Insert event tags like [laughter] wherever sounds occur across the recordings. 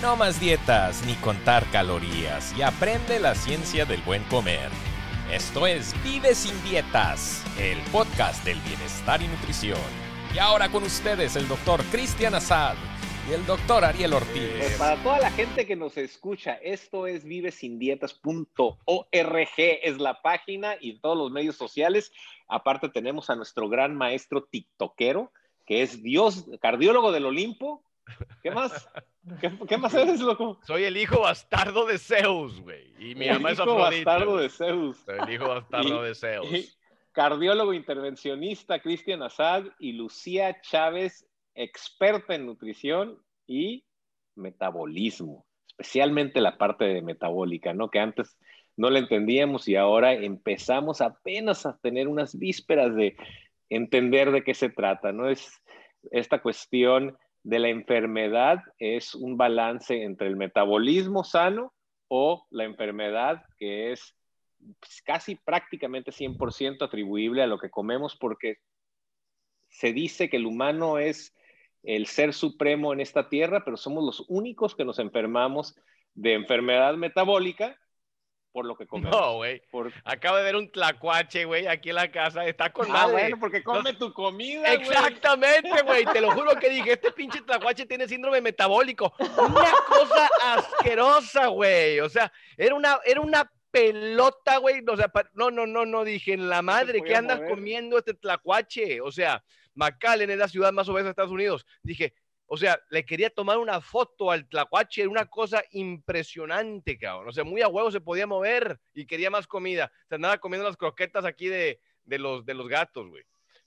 No más dietas ni contar calorías y aprende la ciencia del buen comer. Esto es Vive sin dietas, el podcast del bienestar y nutrición. Y ahora con ustedes el doctor Cristian Azad y el doctor Ariel Ortiz. Pues para toda la gente que nos escucha, esto es vivesindietas.org, es la página y todos los medios sociales. Aparte tenemos a nuestro gran maestro tiktokero, que es Dios, cardiólogo del Olimpo. ¿Qué más? ¿Qué, más [laughs] eres, loco? Soy el hijo bastardo de Zeus, güey. Y mi mamá es Afrodita. hijo bastardo de Zeus. Soy el hijo bastardo de Zeus. cardiólogo intervencionista Cristian Assad y Lucía Chávez, experta en nutrición y metabolismo, especialmente la parte de metabólica, ¿no? Que antes no la entendíamos y ahora empezamos apenas a tener unas vísperas de entender de qué se trata, ¿no? Es esta cuestión de la enfermedad es un balance entre el metabolismo sano o la enfermedad que es pues, casi prácticamente 100% atribuible a lo que comemos porque se dice que el humano es el ser supremo en esta tierra, pero somos los únicos que nos enfermamos de enfermedad metabólica por lo que comemos. No, güey. Acabo de ver un tlacuache, güey, aquí en la casa. Está con ah, bueno, porque come tu comida, Exactamente, güey. Te lo juro que dije, este pinche tlacuache tiene síndrome metabólico. Una cosa asquerosa, güey. O sea, era una, era una pelota, güey. O sea, no, no, no, no. Dije, en la madre, ¿qué andas comiendo este tlacuache? O sea, McAllen es la ciudad más obesa de Estados Unidos. Dije, o sea, le quería tomar una foto al tlacuache, una cosa impresionante, cabrón. O sea, muy a huevo se podía mover y quería más comida. Se andaba comiendo las croquetas aquí de, los, de los gatos, güey.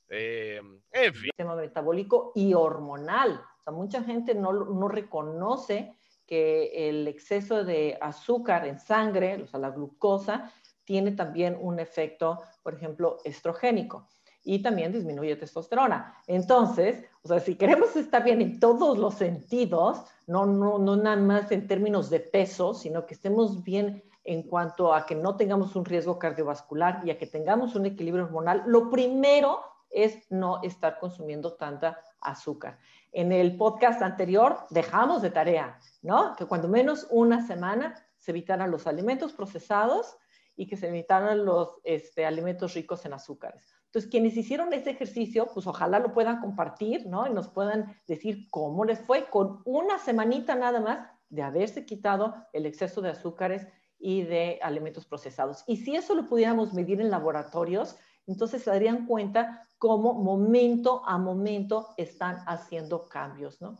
Eh, en fin. Sistema metabólico y hormonal. O sea, mucha gente no, no reconoce que el exceso de azúcar en sangre, o sea, la glucosa, tiene también un efecto, por ejemplo, estrogénico y también disminuye testosterona. Entonces, o sea, si queremos estar bien en todos los sentidos, no, no, no nada más en términos de peso, sino que estemos bien en cuanto a que no tengamos un riesgo cardiovascular y a que tengamos un equilibrio hormonal, lo primero es no estar consumiendo tanta azúcar. En el podcast anterior dejamos de tarea, ¿no? Que cuando menos una semana se evitaran los alimentos procesados y que se evitaran los este, alimentos ricos en azúcares. Entonces, quienes hicieron ese ejercicio, pues ojalá lo puedan compartir, ¿no? Y nos puedan decir cómo les fue con una semanita nada más de haberse quitado el exceso de azúcares y de alimentos procesados. Y si eso lo pudiéramos medir en laboratorios, entonces se darían cuenta cómo momento a momento están haciendo cambios, ¿no?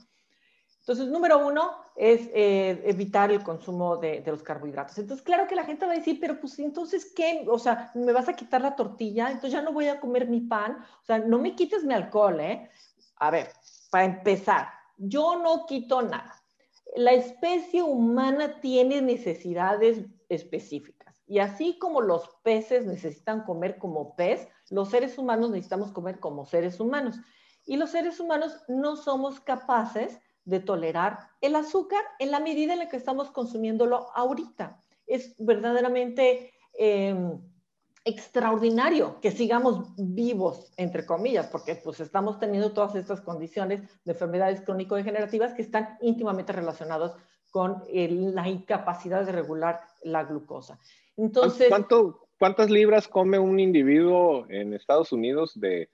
Entonces, número uno es eh, evitar el consumo de, los carbohidratos. Entonces, claro que la gente va a decir, pero pues entonces, ¿qué? O sea, ¿me vas a quitar la tortilla? Entonces ya no voy a comer mi pan. O sea, no me quites mi alcohol, ¿eh? A ver, para empezar, yo no quito nada. La especie humana tiene necesidades específicas. Y así como los peces necesitan comer como pez, los seres humanos necesitamos comer como seres humanos. Y los seres humanos no somos capaces de tolerar el azúcar en la medida en la que estamos consumiéndolo ahorita. Es verdaderamente em, extraordinario que sigamos vivos, entre comillas, porque pues estamos teniendo todas estas condiciones de enfermedades crónico-degenerativas que están íntimamente relacionadas con la incapacidad de regular la glucosa. Entonces, ¿Cuántas libras come un individuo en Estados Unidos de,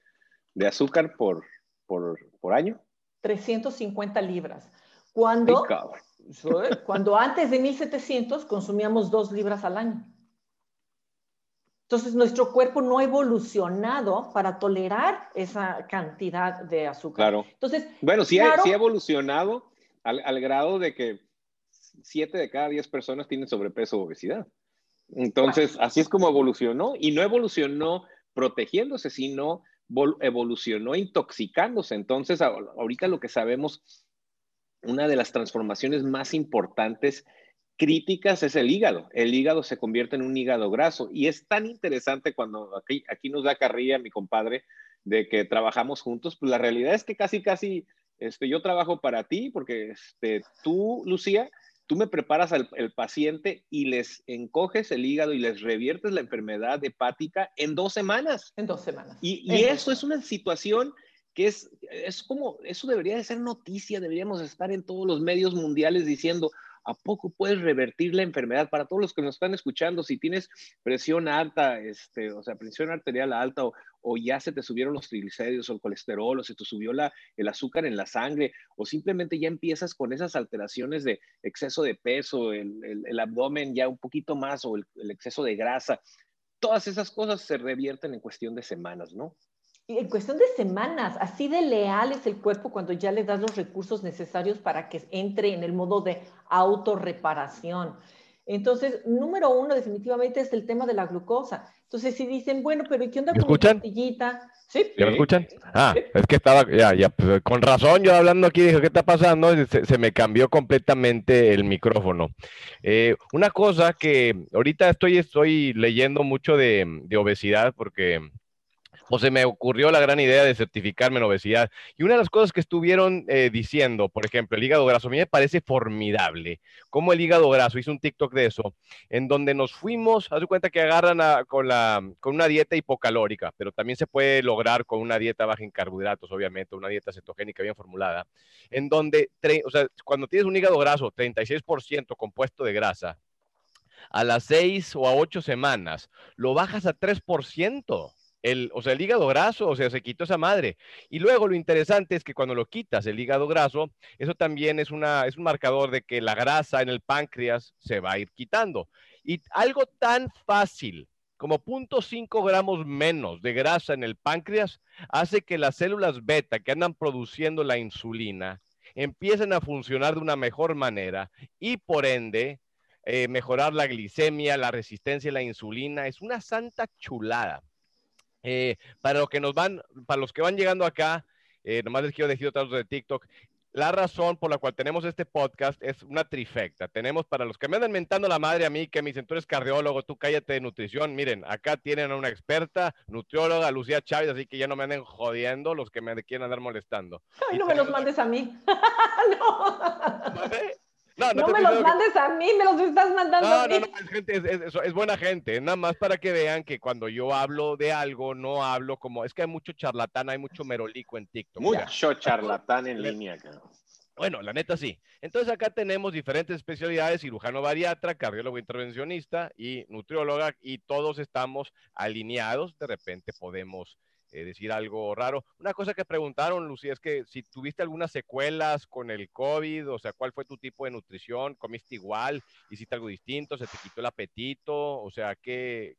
azúcar por, por año? 350 libras. Cuando, [laughs] cuando antes de 1700 consumíamos dos libras al año. Entonces, nuestro cuerpo no ha evolucionado para tolerar esa cantidad de azúcar. Claro. Entonces, bueno, sí, ha, evolucionado al, al, grado de que 7 de cada 10 personas tienen sobrepeso o obesidad. Entonces, así es como evolucionó y no evolucionó protegiéndose, sino evolucionó intoxicándose. Entonces, ahorita lo que sabemos, una de las transformaciones más importantes críticas es el hígado. El hígado se convierte en un hígado graso y es tan interesante cuando aquí, aquí nos da carrilla mi compadre de que trabajamos juntos, pues la realidad es que casi, casi, este, yo trabajo para ti porque este, tú, Lucía, tú me preparas al el paciente y les encoges el hígado y les reviertes la enfermedad hepática en dos semanas. En dos semanas. Y, eso es una situación que es, es como, eso debería de ser noticia, deberíamos estar en todos los medios mundiales diciendo, ¿a poco puedes revertir la enfermedad? Para todos los que nos están escuchando, si tienes presión alta, este, o sea, presión arterial alta, o, ya se te subieron los triglicéridos o el colesterol, o se te subió el azúcar en la sangre, o simplemente ya empiezas con esas alteraciones de exceso de peso, el, abdomen ya un poquito más, o el exceso de grasa, todas esas cosas se revierten en cuestión de semanas, ¿no? En cuestión de semanas, así de leal es el cuerpo cuando ya le das los recursos necesarios para que entre en el modo de autorreparación. Entonces, número uno definitivamente es el tema de la glucosa. Entonces, si dicen, bueno, pero ¿qué onda con escuchan? pastillita? ¿Sí? ¿Ya me escuchan? Ah, es que estaba, ya, ya, pues, con razón, yo hablando aquí dije, ¿qué está pasando? Se, se me cambió completamente el micrófono. Eh, una cosa que ahorita estoy, estoy leyendo mucho de, de obesidad porque o se me ocurrió la gran idea de certificarme en obesidad. Y una de las cosas que estuvieron eh, diciendo, por ejemplo, el hígado graso, a mí me parece formidable. Como el hígado graso, hice un TikTok de eso, en donde nos fuimos, haz de cuenta que agarran con, una dieta hipocalórica, pero también se puede lograr con una dieta baja en carbohidratos, obviamente, una dieta cetogénica bien formulada, en donde, o sea, cuando tienes un hígado graso, 36% compuesto de grasa, a las 6 o a 8 semanas, lo bajas a 3% el, o sea, el hígado graso, o sea, se quitó esa madre. Y luego lo interesante es que cuando lo quitas el hígado graso, eso también es, una, es un marcador de que la grasa en el páncreas se va a ir quitando. Y algo tan fácil como 0.5 gramos menos de grasa en el páncreas hace que las células beta que andan produciendo la insulina empiecen a funcionar de una mejor manera y por ende eh, mejorar la glicemia, la resistencia a la insulina. Es una santa chulada. Eh, para, los que nos van, para los que van llegando acá, eh, nomás les quiero decir otra de TikTok. La razón por la cual tenemos este podcast es una trifecta. Tenemos para los que me andan mentando la madre a mí, que mi centro es cardiólogo, tú cállate de nutrición. Miren, acá tienen a una experta, nutrióloga, Lucía Chávez, así que ya no me anden jodiendo los que me quieren andar molestando. Ay, no me los mandes a mí. [laughs] no. No, me los mandes a mí, me los estás mandando a mí. No, no, es, gente, es, buena gente. Nada más para que vean que cuando yo hablo de algo, no hablo como. Es que hay mucho charlatán, hay mucho merolico en TikTok. Mucho charlatán en [laughs] línea, Bueno, la neta sí. Entonces acá tenemos diferentes especialidades, cirujano bariatra, cardiólogo intervencionista y nutrióloga, y todos estamos alineados. De repente podemos eh, decir algo raro. Una cosa que preguntaron, Lucía, es que si tuviste algunas secuelas con el COVID, o sea, ¿cuál fue tu tipo de nutrición? ¿Comiste igual? ¿Hiciste algo distinto? ¿Se te quitó el apetito? O sea, ¿qué?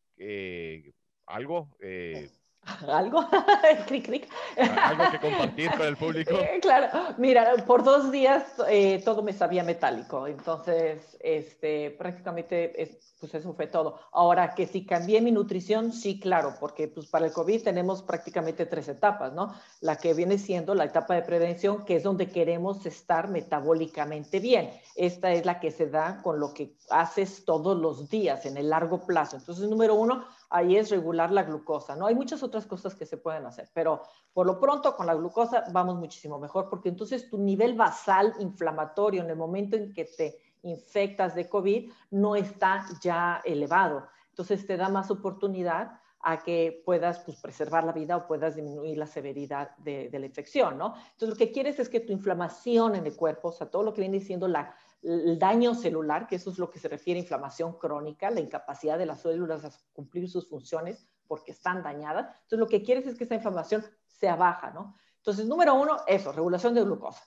¿Algo? Eh, [laughs] ¿Algo? [laughs] cric, cric. ¿Algo que compartir con el público? [laughs] claro, mira, por dos días eh, todo me sabía metálico, entonces este, prácticamente pues eso fue todo. Ahora, que si cambié mi nutrición, sí, claro, porque pues para el COVID tenemos prácticamente tres etapas, ¿no? La que viene siendo la etapa de prevención, que es donde queremos estar metabólicamente bien. Esta es la que se da con lo que haces todos los días en el largo plazo. Entonces, número uno, ahí es regular la glucosa, ¿no? Hay muchas otras cosas que se pueden hacer, pero por lo pronto con la glucosa vamos muchísimo mejor porque entonces tu nivel basal inflamatorio en el momento en que te infectas de COVID no está ya elevado. Entonces te da más oportunidad a que puedas pues, preservar la vida o puedas disminuir la severidad de, de, la infección, ¿no? Entonces lo que quieres es que tu inflamación en el cuerpo, o sea, todo lo que viene siendo la, el daño celular, que eso es lo que se refiere a inflamación crónica, la incapacidad de las células a cumplir sus funciones porque están dañadas. Entonces, lo que quieres es que esa inflamación sea baja, ¿no? Entonces, número uno, eso, regulación de glucosa.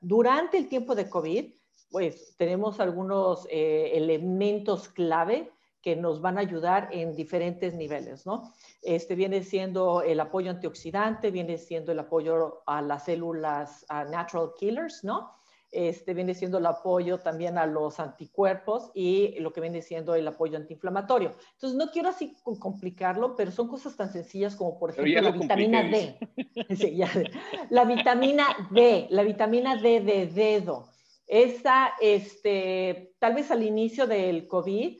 durante el tiempo de COVID, pues tenemos algunos eh, elementos clave que nos van a ayudar en diferentes niveles, ¿no? Este viene siendo el apoyo antioxidante, viene siendo el apoyo a las células natural killers, ¿no? Este, viene siendo el apoyo también a los anticuerpos y lo que viene siendo el apoyo antiinflamatorio. Entonces, no quiero así complicarlo, pero son cosas tan sencillas como, por ejemplo, la vitamina D. [laughs] La vitamina D, la vitamina D de dedo. Esa, este, tal vez al inicio del COVID,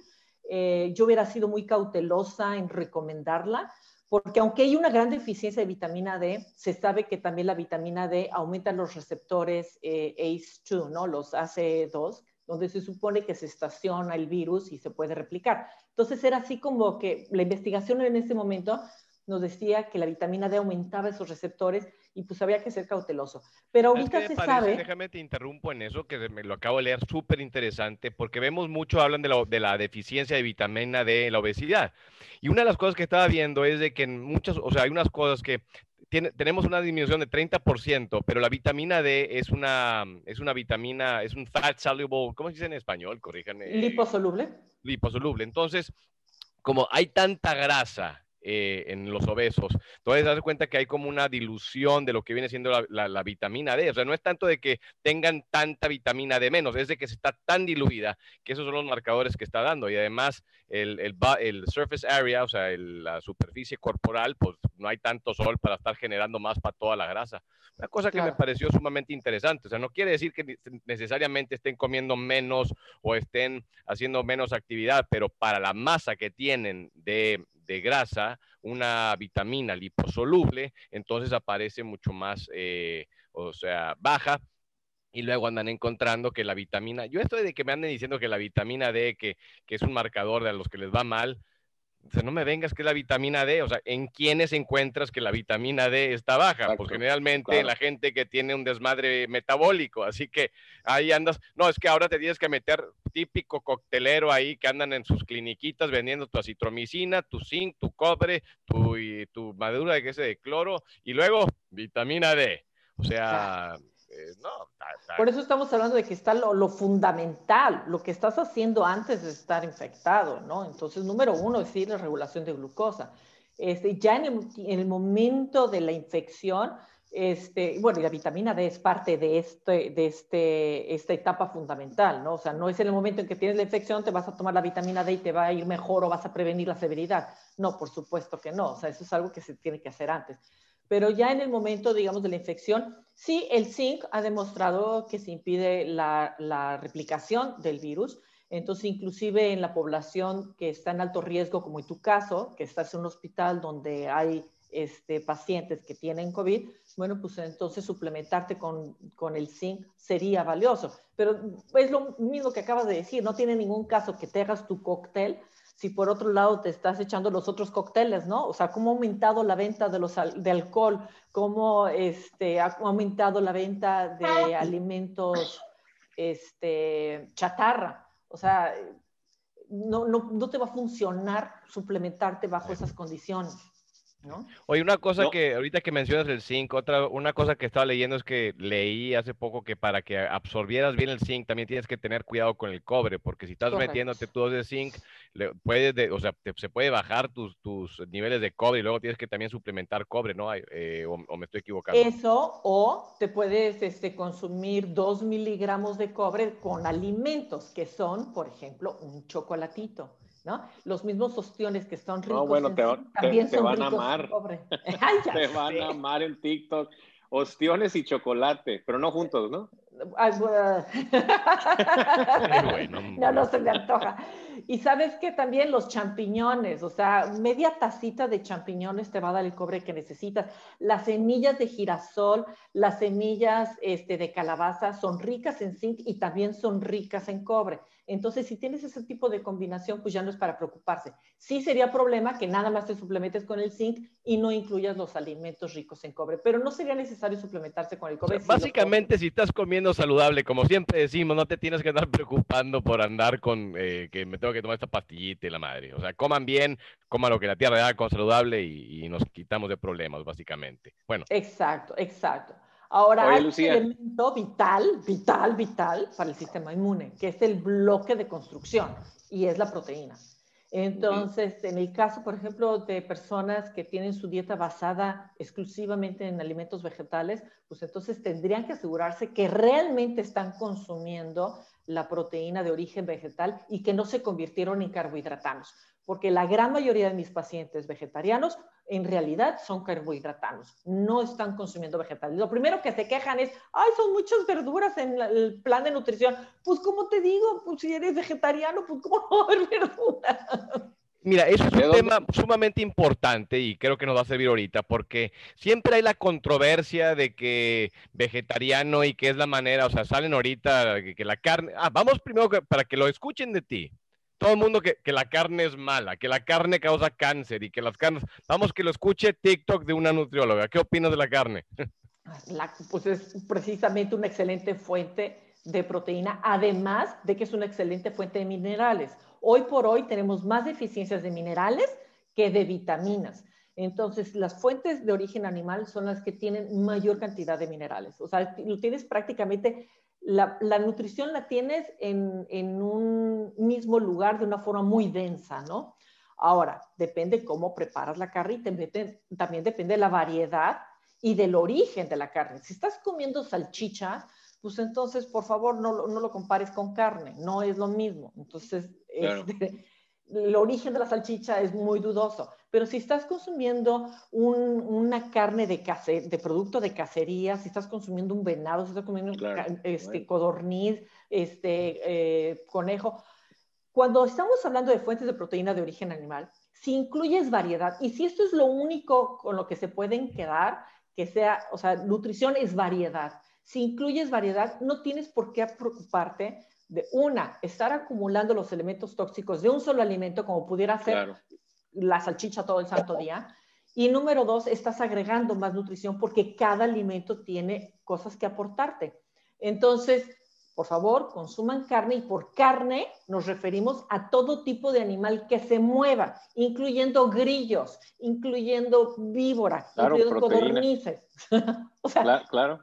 eh, yo hubiera sido muy cautelosa en recomendarla, porque aunque hay una gran deficiencia de vitamina D, se sabe que también la vitamina D aumenta los receptores eh, ACE2, ¿no? Los ACE2, donde se supone que se estaciona el virus y se puede replicar. Entonces era así como que la investigación en ese momento nos decía que la vitamina D aumentaba esos receptores y pues había que ser cauteloso. Pero ahorita se sabe... Déjame te interrumpo en eso, que me lo acabo de leer, súper interesante, porque vemos mucho, hablan de la, de la deficiencia de vitamina D en la obesidad. Y una de las cosas que estaba viendo es de que en muchas, o sea, hay unas cosas que tiene, tenemos una disminución de 30%, pero la vitamina D es una, es una vitamina, es un fat soluble, ¿cómo se dice en español? Corríjanme. Liposoluble. Liposoluble. Entonces, como hay tanta grasa eh, en los obesos. Entonces, das cuenta que hay como una dilución de lo que viene siendo la, vitamina D. O sea, no es tanto de que tengan tanta vitamina D menos, es de que se está tan diluida que esos son los marcadores que está dando. Y además, el, el, surface area, o sea, la superficie corporal, pues no hay tanto sol para estar generando más para toda la grasa. Una cosa que me pareció sumamente interesante. O sea, no quiere decir que necesariamente estén comiendo menos o estén haciendo menos actividad, pero para la masa que tienen de, de grasa, una vitamina liposoluble, entonces aparece mucho más, eh, o sea, baja. Y luego andan encontrando que la vitamina, yo estoy de que me anden diciendo que la vitamina D, que, que es un marcador de a los que les va mal, no me vengas que es la vitamina D, o sea, ¿en quiénes encuentras que la vitamina D está baja? pues generalmente la gente que tiene un desmadre metabólico, así que ahí andas, no, es que ahora te tienes que meter típico coctelero ahí que andan en sus cliniquitas vendiendo tu acitromicina, tu zinc, tu cobre, tu, y tu madura de, de cloro y luego vitamina D. O sea, eh, no, Por eso estamos hablando de que está lo, fundamental, lo que estás haciendo antes de estar infectado, ¿no? Entonces, número uno es la regulación de glucosa. Este, ya en el, momento de la infección, este, bueno, y la vitamina D es parte de, este, de este, esta etapa fundamental, ¿no? O sea, no es en el momento en que tienes la infección, te vas a tomar la vitamina D y te va a ir mejor o vas a prevenir la severidad. No, por supuesto que no. O sea, eso es algo que se tiene que hacer antes. Pero ya en el momento, digamos, de la infección, sí, el zinc ha demostrado que se impide la, replicación del virus. Entonces, inclusive en la población que está en alto riesgo, como en tu caso, que estás en un hospital donde hay este, pacientes que tienen COVID, bueno, pues entonces suplementarte con, con, el zinc sería valioso. Pero es lo mismo que acabas de decir, no tiene ningún caso que te hagas tu cóctel si por otro lado te estás echando los otros cócteles, ¿no? O sea, cómo ha aumentado la venta de, los, de alcohol, cómo este, ha aumentado la venta de alimentos este, chatarra. O sea, no, no, no te va a funcionar suplementarte bajo esas condiciones. Oye, una cosa que ahorita que mencionas el zinc, otra, una cosa que estaba leyendo es que leí hace poco que para que absorbieras bien el zinc también tienes que tener cuidado con el cobre, porque si estás metiéndote tú de zinc, puede, o sea, se puede bajar tus, tus niveles de cobre y luego tienes que también suplementar cobre, ¿no? Eh, o, me estoy equivocando. Eso, o te puedes este, consumir dos miligramos de cobre con alimentos que son, por ejemplo, un chocolatito. Los mismos ostiones que son ricos. No, bueno, te, también te, van a amar. [laughs] [laughs] te van a amar en TikTok. Ostiones y chocolate, pero no juntos, ¿no? [laughs] no, no se me antoja. Y sabes que también los champiñones, o sea, media tacita de champiñones te va a dar el cobre que necesitas. Las semillas de girasol, las semillas este, de calabaza son ricas en zinc y también son ricas en cobre. Entonces, si tienes ese tipo de combinación, pues ya no es para preocuparse. Sí sería problema que nada más te suplementes con el zinc y no incluyas los alimentos ricos en cobre, pero no sería necesario suplementarse con el cobre. básicamente, si estás comiendo saludable, como siempre decimos, no te tienes que andar preocupando por andar con eh, que me tengo que tomar esta pastillita y la madre. O sea, coman bien, coman lo que la tierra da con saludable y, y nos quitamos de problemas, básicamente. Bueno. Exacto, exacto. Ahora hay un elemento vital, vital, vital para el sistema inmune, que es el bloque de construcción y es la proteína. Entonces, en el caso, por ejemplo, de personas que tienen su dieta basada exclusivamente en alimentos vegetales, pues entonces tendrían que asegurarse que realmente están consumiendo la proteína de origen vegetal y que no se convirtieron en carbohidratanos, porque la gran mayoría de mis pacientes vegetarianos en realidad son carbohidratanos, no están consumiendo vegetales. Lo primero que se quejan es, ay, son muchas verduras en el plan de nutrición. Pues, ¿cómo te digo? Pues si eres vegetariano, pues, ¿cómo [laughs] no haber verduras? Mira, eso es un tema sumamente importante y creo que nos va a servir ahorita porque siempre hay la controversia de que vegetariano y que es la manera, o sea, salen ahorita que, la carne... Ah, vamos primero para que lo escuchen de ti. Todo el mundo que, que, la carne es mala, que la carne causa cáncer y que las carnes, vamos que lo escuche TikTok de una nutrióloga. ¿Qué opinas de la carne? La, pues es precisamente una excelente fuente de proteína, además de que es una excelente fuente de minerales. Hoy por hoy tenemos más deficiencias de minerales que de vitaminas. Entonces, las fuentes de origen animal son las que tienen mayor cantidad de minerales. O sea, lo tienes prácticamente la, nutrición la tienes en, un mismo lugar de una forma muy densa, ¿no? Ahora, depende cómo preparas la carne y también depende de la variedad y del origen de la carne. Si estás comiendo salchicha, pues entonces, por favor, no, no lo compares con carne, no es lo mismo. Entonces, este, el origen de la salchicha es muy dudoso. Pero si estás consumiendo una carne de, de producto de cacería, si estás consumiendo un venado, si estás comiendo este, codorniz, este, eh, conejo, cuando estamos hablando de fuentes de proteína de origen animal, si incluyes variedad, y si esto es lo único con lo que se pueden quedar, que sea, o sea, nutrición es variedad. Si incluyes variedad, no tienes por qué preocuparte de una, estar acumulando los elementos tóxicos de un solo alimento, como pudiera ser la salchicha todo el santo día. Y número dos, estás agregando más nutrición porque cada alimento tiene cosas que aportarte. Entonces, por favor, consuman carne y por carne nos referimos a todo tipo de animal que se mueva, incluyendo grillos, incluyendo víboras, incluyendo codornices. [laughs] o sea, claro,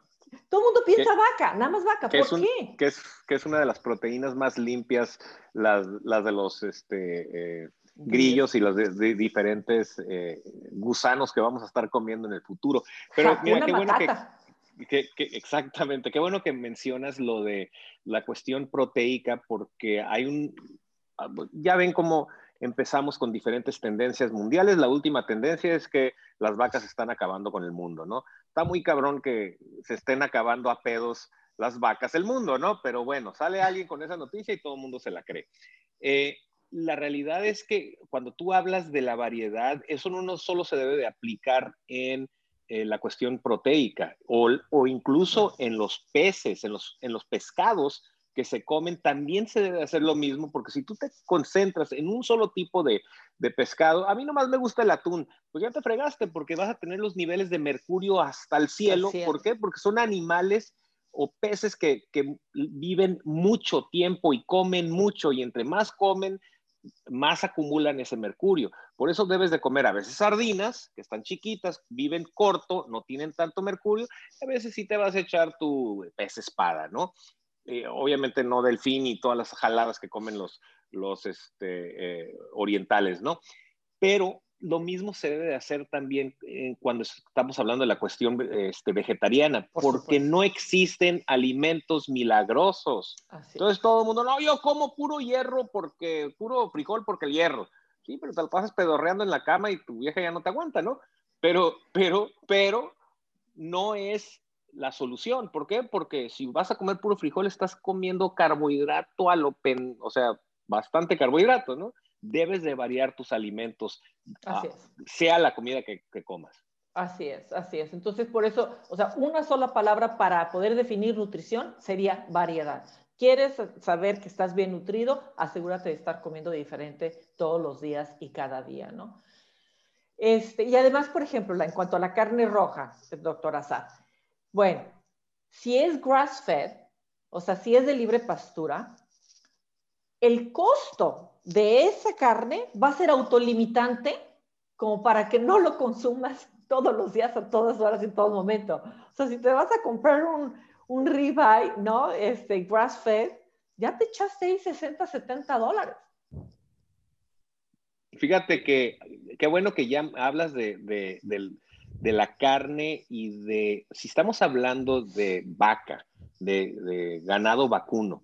Todo el mundo piensa vaca, nada más vaca. ¿Por qué? Que es, que es una de las proteínas más limpias, las, las de los este, eh, grillos y los de, diferentes eh, gusanos que vamos a estar comiendo en el futuro. Pero mira, qué bueno que, exactamente, qué bueno que mencionas lo de la cuestión proteica porque hay un, ya ven cómo empezamos con diferentes tendencias mundiales. La última tendencia es que las vacas están acabando con el mundo, ¿no? Está muy cabrón que se estén acabando a pedos las vacas el mundo, ¿no? Pero bueno, sale alguien con esa noticia y todo el mundo se la cree. Eh, la realidad es que cuando tú hablas de la variedad, eso no solo se debe de aplicar en eh, la cuestión proteica o, incluso en los peces, en los, en los pescados que se comen, también se debe hacer lo mismo, porque si tú te concentras en un solo tipo de, pescado, a mí nomás me gusta el atún, pues ya te fregaste porque vas a tener los niveles de mercurio hasta el cielo. ¿Por qué? Porque son animales o peces que, que, viven mucho tiempo y comen mucho y entre más comen, más acumulan ese mercurio. Por eso debes de comer a veces sardinas, que están chiquitas, viven corto, no tienen tanto mercurio, a veces sí te vas a echar tu pez espada, ¿no? Eh, obviamente no delfín y todas las jaladas que comen los, los este, eh, orientales, ¿no? Pero lo mismo se debe de hacer también eh, cuando estamos hablando de la cuestión este, vegetariana, porque no existen alimentos milagrosos. Entonces todo el mundo, no, yo como puro hierro porque, puro frijol porque el hierro. Sí, pero te lo pasas pedorreando en la cama y tu vieja ya no te aguanta, ¿no? Pero, pero, pero no es la solución. ¿Por qué? Porque si vas a comer puro frijol, estás comiendo carbohidrato a lo pen, o sea, bastante carbohidrato, ¿no? debes de variar tus alimentos, ah, sea la comida que, comas. Así es, así es. Entonces, por eso, o sea, una sola palabra para poder definir nutrición sería variedad. ¿Quieres saber que estás bien nutrido? Asegúrate de estar comiendo diferente todos los días y cada día, ¿no? Este, y además, por ejemplo, en cuanto a la carne roja, doctor Azad, bueno, si es grass-fed, o sea, si es de libre pastura, el costo de esa carne va a ser autolimitante como para que no lo consumas [laughs] todos los días, a todas horas, en todo momento. O sea, si te vas a comprar un, un ribeye, ¿no? Este, grass fed, ya te echaste 60, 70 dólares. Fíjate que qué bueno que ya hablas de, de, la carne y de, si estamos hablando de vaca, de ganado vacuno,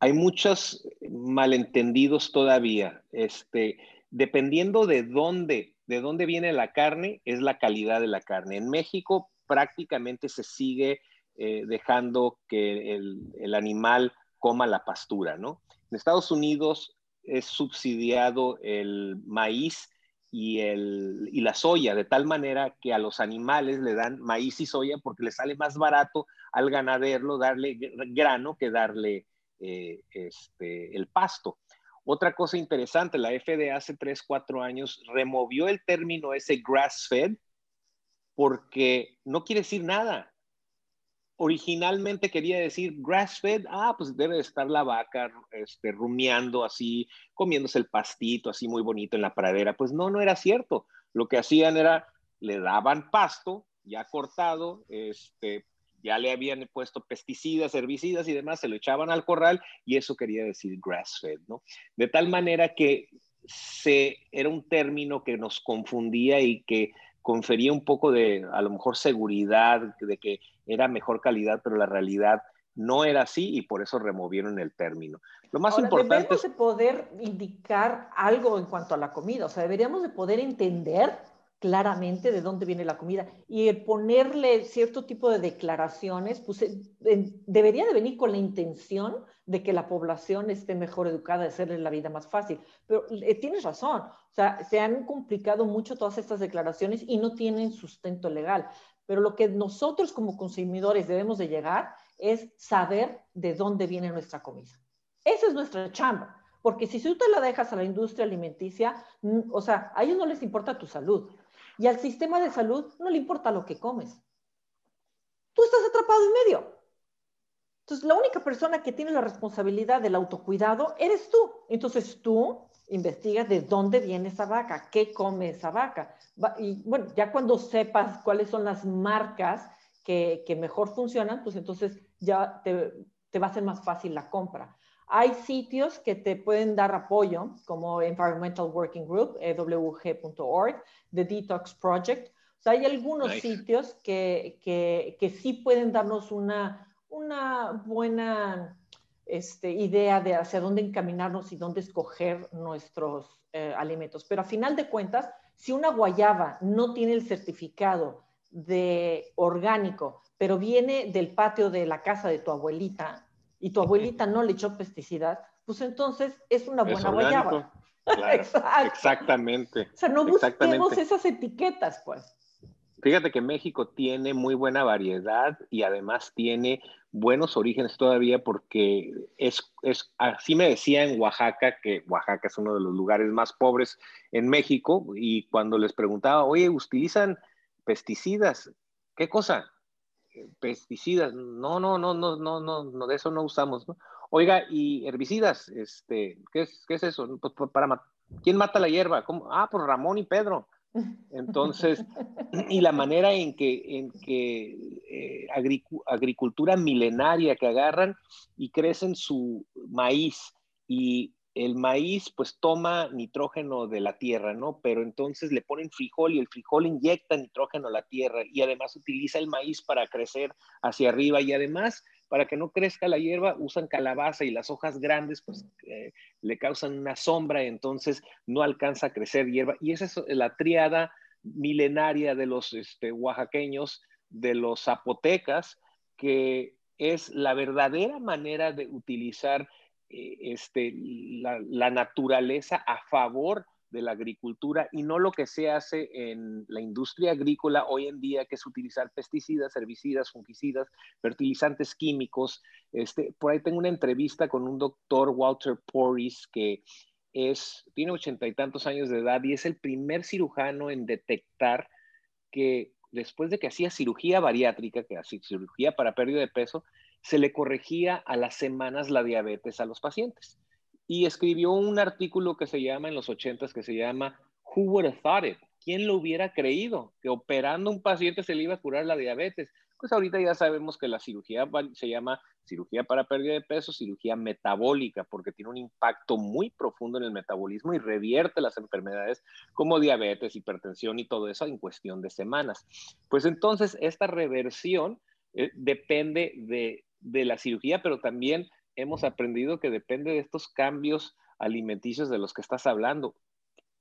hay muchos malentendidos todavía. Este, dependiendo de dónde, de dónde viene la carne, es la calidad de la carne. En México prácticamente se sigue eh, dejando que el, animal coma la pastura, ¿no? En Estados Unidos es subsidiado el maíz y, el, y la soya, de tal manera que a los animales le dan maíz y soya porque le sale más barato al ganadero darle grano que darle eh, este, el pasto. Otra cosa interesante, la FDA hace 3, 4 años removió el término ese grass-fed porque no quiere decir nada. Originalmente quería decir grass-fed, ah, pues debe estar la vaca este, rumiando así, comiéndose el pastito así muy bonito en la pradera. Pues no, no era cierto. Lo que hacían era, le daban pasto ya cortado, este, ya le habían puesto pesticidas, herbicidas y demás, se lo echaban al corral y eso quería decir grass-fed, ¿no? De tal manera que se, era un término que nos confundía y que confería un poco de, a lo mejor, seguridad, de que era mejor calidad, pero la realidad no era así y por eso removieron el término. Lo más importante deberíamos de poder indicar algo en cuanto a la comida, o sea, deberíamos de poder entender claramente de dónde viene la comida. Y el ponerle cierto tipo de declaraciones, pues eh, debería de venir con la intención de que la población esté mejor educada, de hacerle la vida más fácil. Pero eh, tienes razón, o sea, se han complicado mucho todas estas declaraciones y no tienen sustento legal. Pero lo que nosotros como consumidores debemos de llegar es saber de dónde viene nuestra comida. Esa es nuestra chamba. Porque si tú te la dejas a la industria alimenticia, o sea, a ellos no les importa tu salud, y al sistema de salud no le importa lo que comes. Tú estás atrapado en medio. Entonces, la única persona que tiene la responsabilidad del autocuidado eres tú. Entonces, tú investigas de dónde viene esa vaca, qué come esa vaca. Y bueno, ya cuando sepas cuáles son las marcas que, mejor funcionan, pues entonces ya te, te va a ser más fácil la compra. Hay sitios que te pueden dar apoyo, como Environmental Working Group, ewg.org, The Detox Project. O sea, hay algunos sitios que, que, que, sí pueden darnos una, una buena este, idea de hacia dónde encaminarnos y dónde escoger nuestros eh, alimentos. Pero a final de cuentas, si una guayaba no tiene el certificado de orgánico, pero viene del patio de la casa de tu abuelita, y tu abuelita no le echó pesticidas, pues entonces es una buena guayaba. [laughs] Exactamente. O sea, no busquemos esas etiquetas, pues. Fíjate que México tiene muy buena variedad y además tiene buenos orígenes todavía porque es, es, así me decía en Oaxaca, que Oaxaca es uno de los lugares más pobres en México, y cuando les preguntaba, oye, ¿utilizan pesticidas? ¿Qué cosa? Pesticidas, no, no, no, no, no, no, no, de eso no usamos, ¿no? Oiga, y herbicidas, este, ¿qué es, qué es eso? Pues, pues para, ¿Quién mata la hierba? ¿Cómo? Ah, pues Ramón y Pedro. Entonces, [laughs] y la manera en que, en que eh, agricultura milenaria que agarran y crecen su maíz y el maíz pues toma nitrógeno de la tierra, ¿no? Pero entonces le ponen frijol y el frijol inyecta nitrógeno a la tierra y además utiliza el maíz para crecer hacia arriba y además para que no crezca la hierba usan calabaza y las hojas grandes pues eh, le causan una sombra, entonces no alcanza a crecer hierba y esa es la triada milenaria de los este, oaxaqueños, de los zapotecas, que es la verdadera manera de utilizar este, la, naturaleza a favor de la agricultura y no lo que se hace en la industria agrícola hoy en día, que es utilizar pesticidas, herbicidas, fungicidas, fertilizantes químicos. Este, por ahí tengo una entrevista con un doctor, Walter Porris, que es, tiene ochenta y tantos años de edad y es el primer cirujano en detectar que después de que hacía cirugía bariátrica, que hacía cirugía para pérdida de peso, se le corregía a las semanas la diabetes a los pacientes. Y escribió un artículo que se llama en los ochentas, que se llama Who Would Have Thought It? ¿Quién lo hubiera creído? Que operando un paciente se le iba a curar la diabetes. Pues ahorita ya sabemos que la cirugía se llama cirugía para pérdida de peso, cirugía metabólica, porque tiene un impacto muy profundo en el metabolismo y revierte las enfermedades como diabetes, hipertensión y todo eso en cuestión de semanas. Pues entonces esta reversión eh, depende de de la cirugía, pero también hemos aprendido que depende de estos cambios alimenticios de los que estás hablando.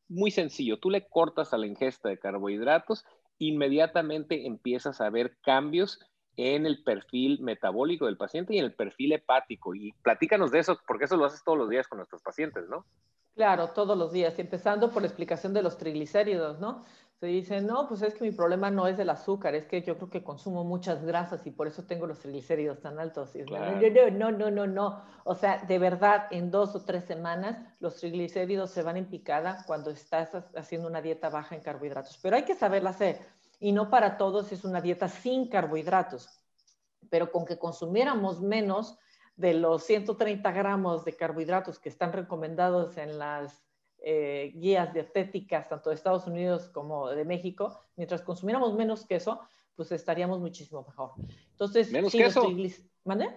Muy sencillo, tú le cortas a la ingesta de carbohidratos, inmediatamente empiezas a ver cambios en el perfil metabólico del paciente y en el perfil hepático. Y platícanos de eso, porque eso lo haces todos los días con nuestros pacientes, ¿no? Claro, todos los días, empezando por la explicación de los triglicéridos, ¿no? Se dice, no, pues es que mi problema no es el azúcar, es que yo creo que consumo muchas grasas y por eso tengo los triglicéridos tan altos. no, no, no, no. O sea, de verdad, en dos o tres semanas los triglicéridos se van en picada cuando estás haciendo una dieta baja en carbohidratos. Pero hay que saberla hacer. Y no para todos es una dieta sin carbohidratos. Pero con que consumiéramos menos de los 130 gramos de carbohidratos que están recomendados en las eh, guías dietéticas, tanto de Estados Unidos como de México, mientras consumiéramos menos queso, pues estaríamos muchísimo mejor. Entonces, ¿menos queso? ¿Mande?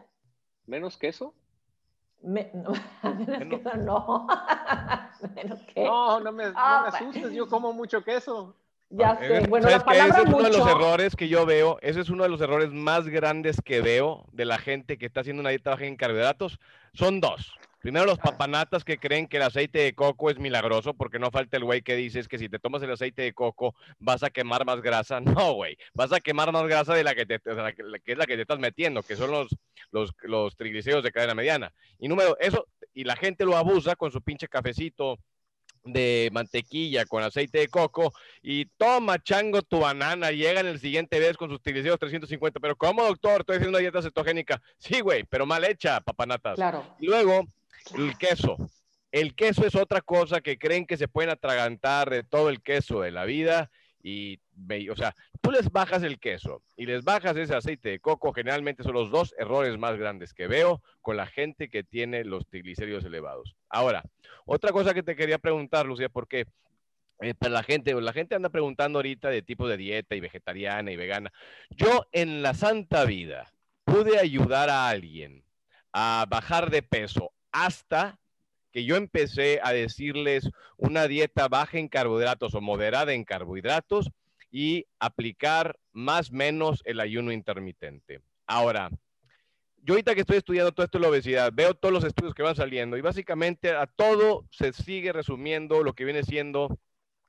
¿Menos queso? [laughs] no, menos queso no. [laughs] menos queso. No, no me, no me ah, asustes, yo como mucho queso. Ya sé. Bueno, la palabra ese es uno de los errores que yo veo, ese es uno de los errores más grandes que veo de la gente que está haciendo una dieta baja en carbohidratos. Son dos. Primero, los papanatas que creen que el aceite de coco es milagroso, porque no falta el güey que dices que si te tomas el aceite de coco vas a quemar más grasa. [laughs] No, güey, vas a quemar más grasa de la que, te, que es la que te estás metiendo, que son los, los, los triglicéridos de cadena mediana. Y número, eso, y la gente lo abusa con su pinche cafecito de mantequilla con aceite de coco y toma chango tu banana, llega en el siguiente vez con sus triglicéridos 350, pero ¿cómo doctor? Estoy haciendo una dieta cetogénica. Sí, güey, pero mal hecha, papanatas. Claro. Y luego el queso. El queso es otra cosa que creen que se pueden atragantar de todo el queso de la vida y, o sea, tú les bajas el queso y les bajas ese aceite de coco, generalmente son los dos errores más grandes que veo con la gente que tiene los triglicéridos elevados. Ahora, otra cosa que te quería preguntar, Lucía, porque eh, para la gente, la gente anda preguntando ahorita de tipo de dieta y vegetariana y vegana. Yo en la santa vida pude ayudar a alguien a bajar de peso hasta que yo empecé a decirles una dieta baja en carbohidratos o moderada en carbohidratos y aplicar más menos el ayuno intermitente. Ahora, yo ahorita que estoy estudiando todo esto de la obesidad, veo todos los estudios que van saliendo y básicamente a todo se sigue resumiendo lo que viene siendo,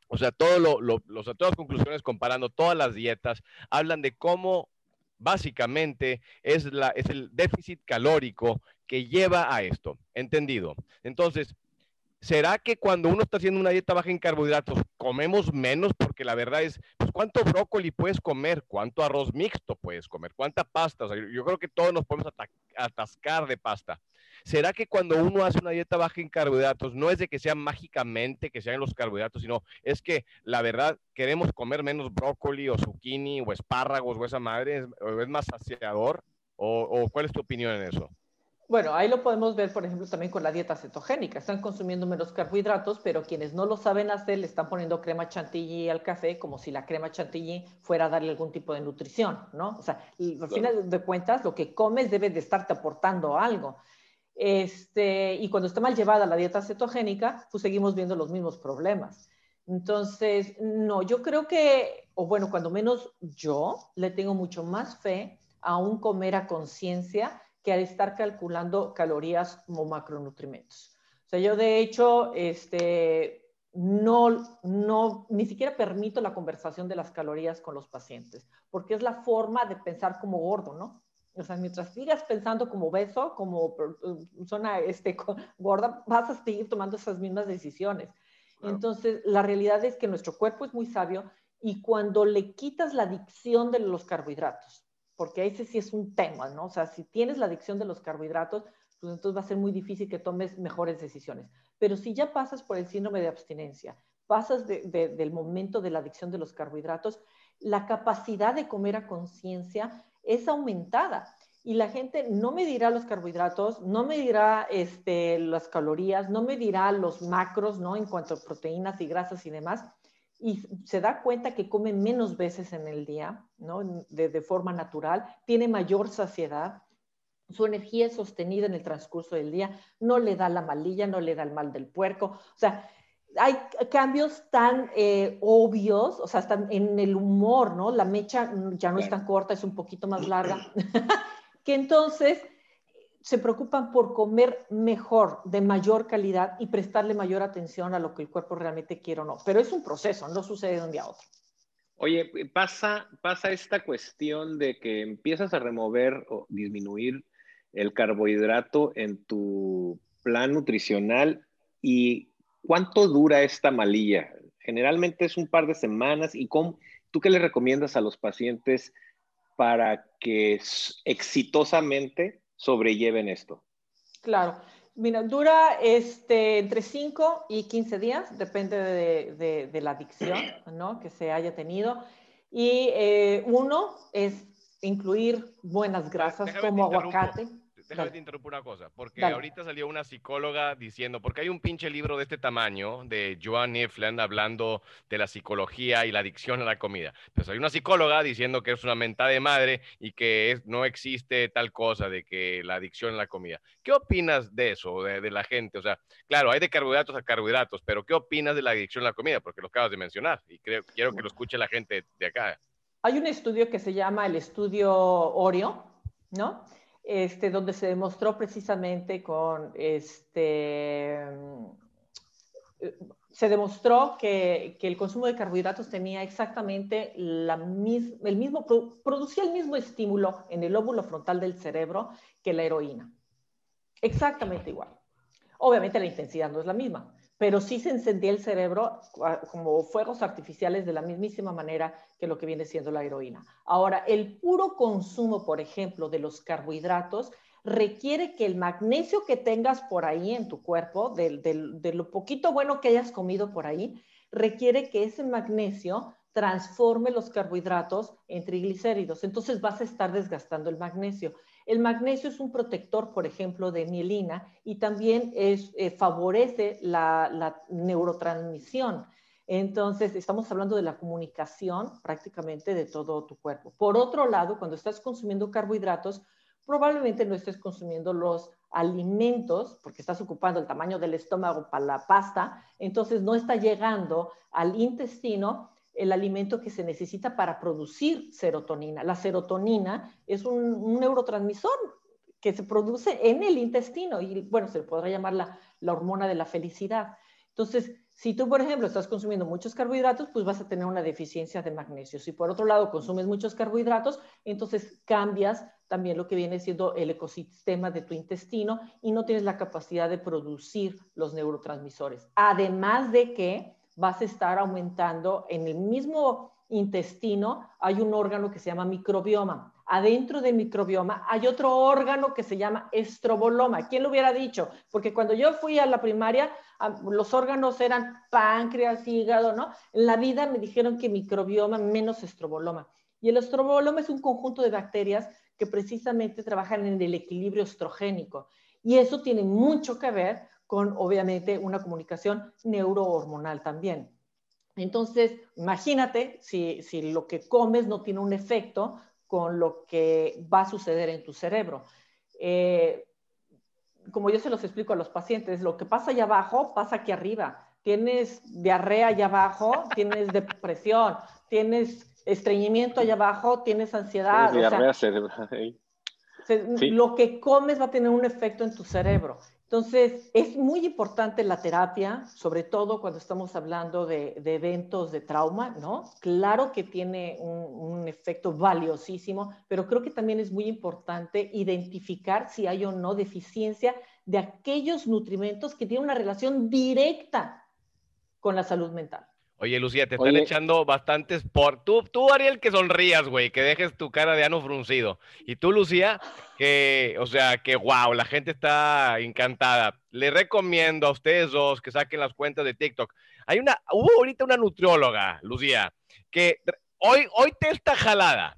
o sea, todo lo, todas las conclusiones comparando todas las dietas, hablan de cómo básicamente es, la, es el déficit calórico que lleva a esto. Entendido. Entonces, ¿será que cuando uno está haciendo una dieta baja en carbohidratos, comemos menos? Porque la verdad es, pues, ¿cuánto brócoli puedes comer? ¿Cuánto arroz mixto puedes comer? ¿Cuánta pasta? yo creo que todos nos podemos atascar de pasta. ¿Será que cuando uno hace una dieta baja en carbohidratos, no es de que sea mágicamente que sean los carbohidratos, sino es que la verdad queremos comer menos brócoli o zucchini o espárragos o esa madre, es, es más saciador? ¿O cuál es tu opinión en eso? Bueno, ahí lo podemos ver, por ejemplo, también con la dieta cetogénica. Están consumiendo menos carbohidratos, pero quienes no lo saben hacer le están poniendo crema chantilly al café como si la crema chantilly fuera a darle algún tipo de nutrición, ¿no? O sea, al final de cuentas, lo que comes debe de estarte aportando algo. Este, y cuando está mal llevada la dieta cetogénica, pues seguimos viendo los mismos problemas. Entonces, no, yo creo que, o bueno, cuando menos yo le tengo mucho más fe a un comer a conciencia que al estar calculando calorías como macronutrientes. O sea, yo de hecho, este, no, no, ni siquiera permito la conversación de las calorías con los pacientes, porque es la forma de pensar como gordo, ¿no? O sea, mientras sigas pensando como obeso, como persona este, gorda, vas a seguir tomando esas mismas decisiones. Entonces, la realidad es que nuestro cuerpo es muy sabio y cuando le quitas la adicción de los carbohidratos, porque ese sí es un tema, ¿no? O sea, si tienes la adicción de los carbohidratos, pues entonces va a ser muy difícil que tomes mejores decisiones. Pero si ya pasas por el síndrome de abstinencia, pasas del momento de la adicción de los carbohidratos, la capacidad de comer a conciencia es aumentada. Y la gente no me dirá los carbohidratos, no me dirá este, las calorías, no me dirá los macros, ¿no? En cuanto a proteínas y grasas y demás, y se da cuenta que come menos veces en el día, ¿no? De, forma natural, tiene mayor saciedad, su energía es sostenida en el transcurso del día, no le da la malilla, no le da el mal del puerco, o sea, hay cambios tan eh, obvios, o sea, hasta en el humor, ¿no? La mecha ya no es tan corta, es un poquito más larga, [laughs] que entonces se preocupan por comer mejor, de mayor calidad y prestarle mayor atención a lo que el cuerpo realmente quiere o no. Pero es un proceso, no sucede de un día a otro. Oye, pasa, pasa esta cuestión de que empiezas a remover o disminuir el carbohidrato en tu plan nutricional y cuánto dura esta malilla. Generalmente es un par de semanas. ¿Y tú qué le recomiendas a los pacientes para que exitosamente sobrelleven esto? Claro. Mira, dura este, entre 5 y 15 días, depende de, la adicción [clears throat] ¿no? que se haya tenido. Y eh, uno es incluir buenas grasas como aguacate déjame te interrumpo una cosa, porque ahorita salió una psicóloga diciendo, porque hay un pinche libro de este tamaño de Joan Ifland hablando de la psicología y la adicción a la comida. Pues hay una psicóloga diciendo que es una mentada de madre y que no existe tal cosa de que la adicción a la comida. ¿Qué opinas de eso, de, la gente? O sea, claro, hay de carbohidratos a carbohidratos, pero ¿qué opinas de la adicción a la comida? Porque lo acabas de mencionar y creo, quiero que lo escuche la gente de acá. Hay un estudio que se llama el estudio Oreo, ¿no? Este, donde se demostró precisamente con este, se demostró que, que, el consumo de carbohidratos tenía exactamente la el mismo, producía el mismo estímulo en el lóbulo frontal del cerebro que la heroína. Exactamente igual. Obviamente la intensidad no es la misma, pero sí se encendía el cerebro como fuegos artificiales de la mismísima manera que lo que viene siendo la heroína. Ahora, el puro consumo, por ejemplo, de los carbohidratos requiere que el magnesio que tengas por ahí en tu cuerpo, de, lo poquito bueno que hayas comido por ahí, requiere que ese magnesio transforme los carbohidratos en triglicéridos. Entonces vas a estar desgastando el magnesio. El magnesio es un protector, por ejemplo, de mielina y también es, eh, favorece la, neurotransmisión. Entonces, estamos hablando de la comunicación prácticamente de todo tu cuerpo. Por otro lado, cuando estás consumiendo carbohidratos, probablemente no estés consumiendo los alimentos, porque estás ocupando el tamaño del estómago para la pasta, entonces no está llegando al intestino el alimento que se necesita para producir serotonina. La serotonina es un, neurotransmisor que se produce en el intestino y, bueno, se le podrá llamar la, la hormona de la felicidad. Entonces, si tú, por ejemplo, estás consumiendo muchos carbohidratos, pues vas a tener una deficiencia de magnesio. Si por otro lado consumes muchos carbohidratos, entonces cambias también lo que viene siendo el ecosistema de tu intestino y no tienes la capacidad de producir los neurotransmisores. Además de que vas a estar aumentando en el mismo intestino, hay un órgano que se llama microbioma. Adentro del microbioma hay otro órgano que se llama estroboloma. ¿Quién lo hubiera dicho? Porque cuando yo fui a la primaria, los órganos eran páncreas, hígado, ¿no? En la vida me dijeron que microbioma menos estroboloma. Y el estroboloma es un conjunto de bacterias que precisamente trabajan en el equilibrio estrogénico. Y eso tiene mucho que ver con obviamente una comunicación neurohormonal también. Entonces, imagínate si, si, lo que comes no tiene un efecto con lo que va a suceder en tu cerebro. Eh, como yo se los explico a los pacientes, lo que pasa allá abajo pasa aquí arriba. Tienes diarrea allá abajo, tienes depresión, tienes estreñimiento allá abajo, tienes ansiedad. diarrea cerebral. Lo que comes va a tener un efecto en tu cerebro. Entonces, es muy importante la terapia, sobre todo cuando estamos hablando de, eventos de trauma, ¿no? Claro que tiene un, efecto valiosísimo, pero creo que también es muy importante identificar si hay o no deficiencia de aquellos nutrimentos que tienen una relación directa con la salud mental. Oye, Lucía, te están echando bastantes por. Tú, tú, Ariel, que sonrías, güey, que dejes tu cara de ano fruncido. Y tú, Lucía, que, o sea, que wow, la gente está encantada. Le recomiendo a ustedes dos que saquen las cuentas de TikTok. Hay una, hubo ahorita una nutrióloga, Lucía, que hoy, hoy te está jalada.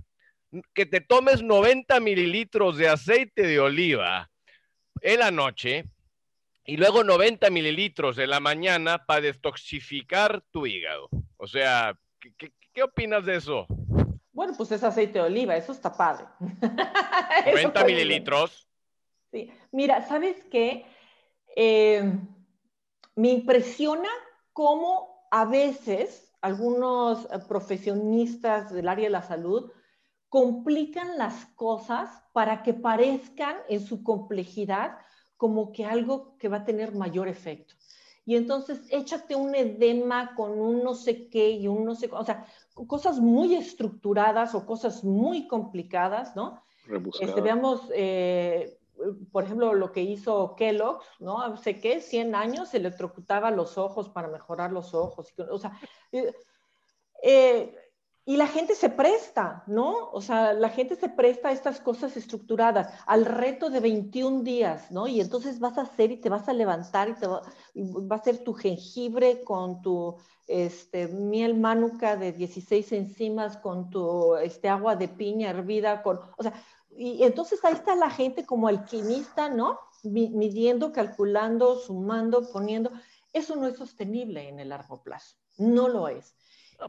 Que te tomes 90 mililitros de aceite de oliva en la noche y luego 90 mililitros de la mañana para detoxificar tu hígado. O sea, ¿qué, opinas de eso? Bueno, pues es aceite de oliva, eso está padre. [laughs] 90 mililitros. Sí, mira, ¿sabes qué? Eh, me impresiona cómo a veces algunos profesionistas del área de la salud complican las cosas para que parezcan en su complejidad como que algo que va a tener mayor efecto. Y entonces échate un edema con un no sé qué y un no sé, o sea, cosas muy estructuradas o cosas muy complicadas, ¿no? Este, veamos, eh, por ejemplo, lo que hizo Kellogg's, ¿no? Sé que 100 años se electrocutaba los ojos para mejorar los ojos. O sea, eh, eh, y la gente se presta, ¿no? O sea, la gente se presta a estas cosas estructuradas, al reto de 21 días, ¿no? Y entonces vas a hacer y te vas a levantar y, te va, a ser tu jengibre con tu este, miel manuka de 16 enzimas, con tu este, agua de piña hervida, con, o sea, y entonces ahí está la gente como alquimista, ¿no? Midiendo, calculando, sumando, poniendo. Eso no es sostenible en el largo plazo, no lo es.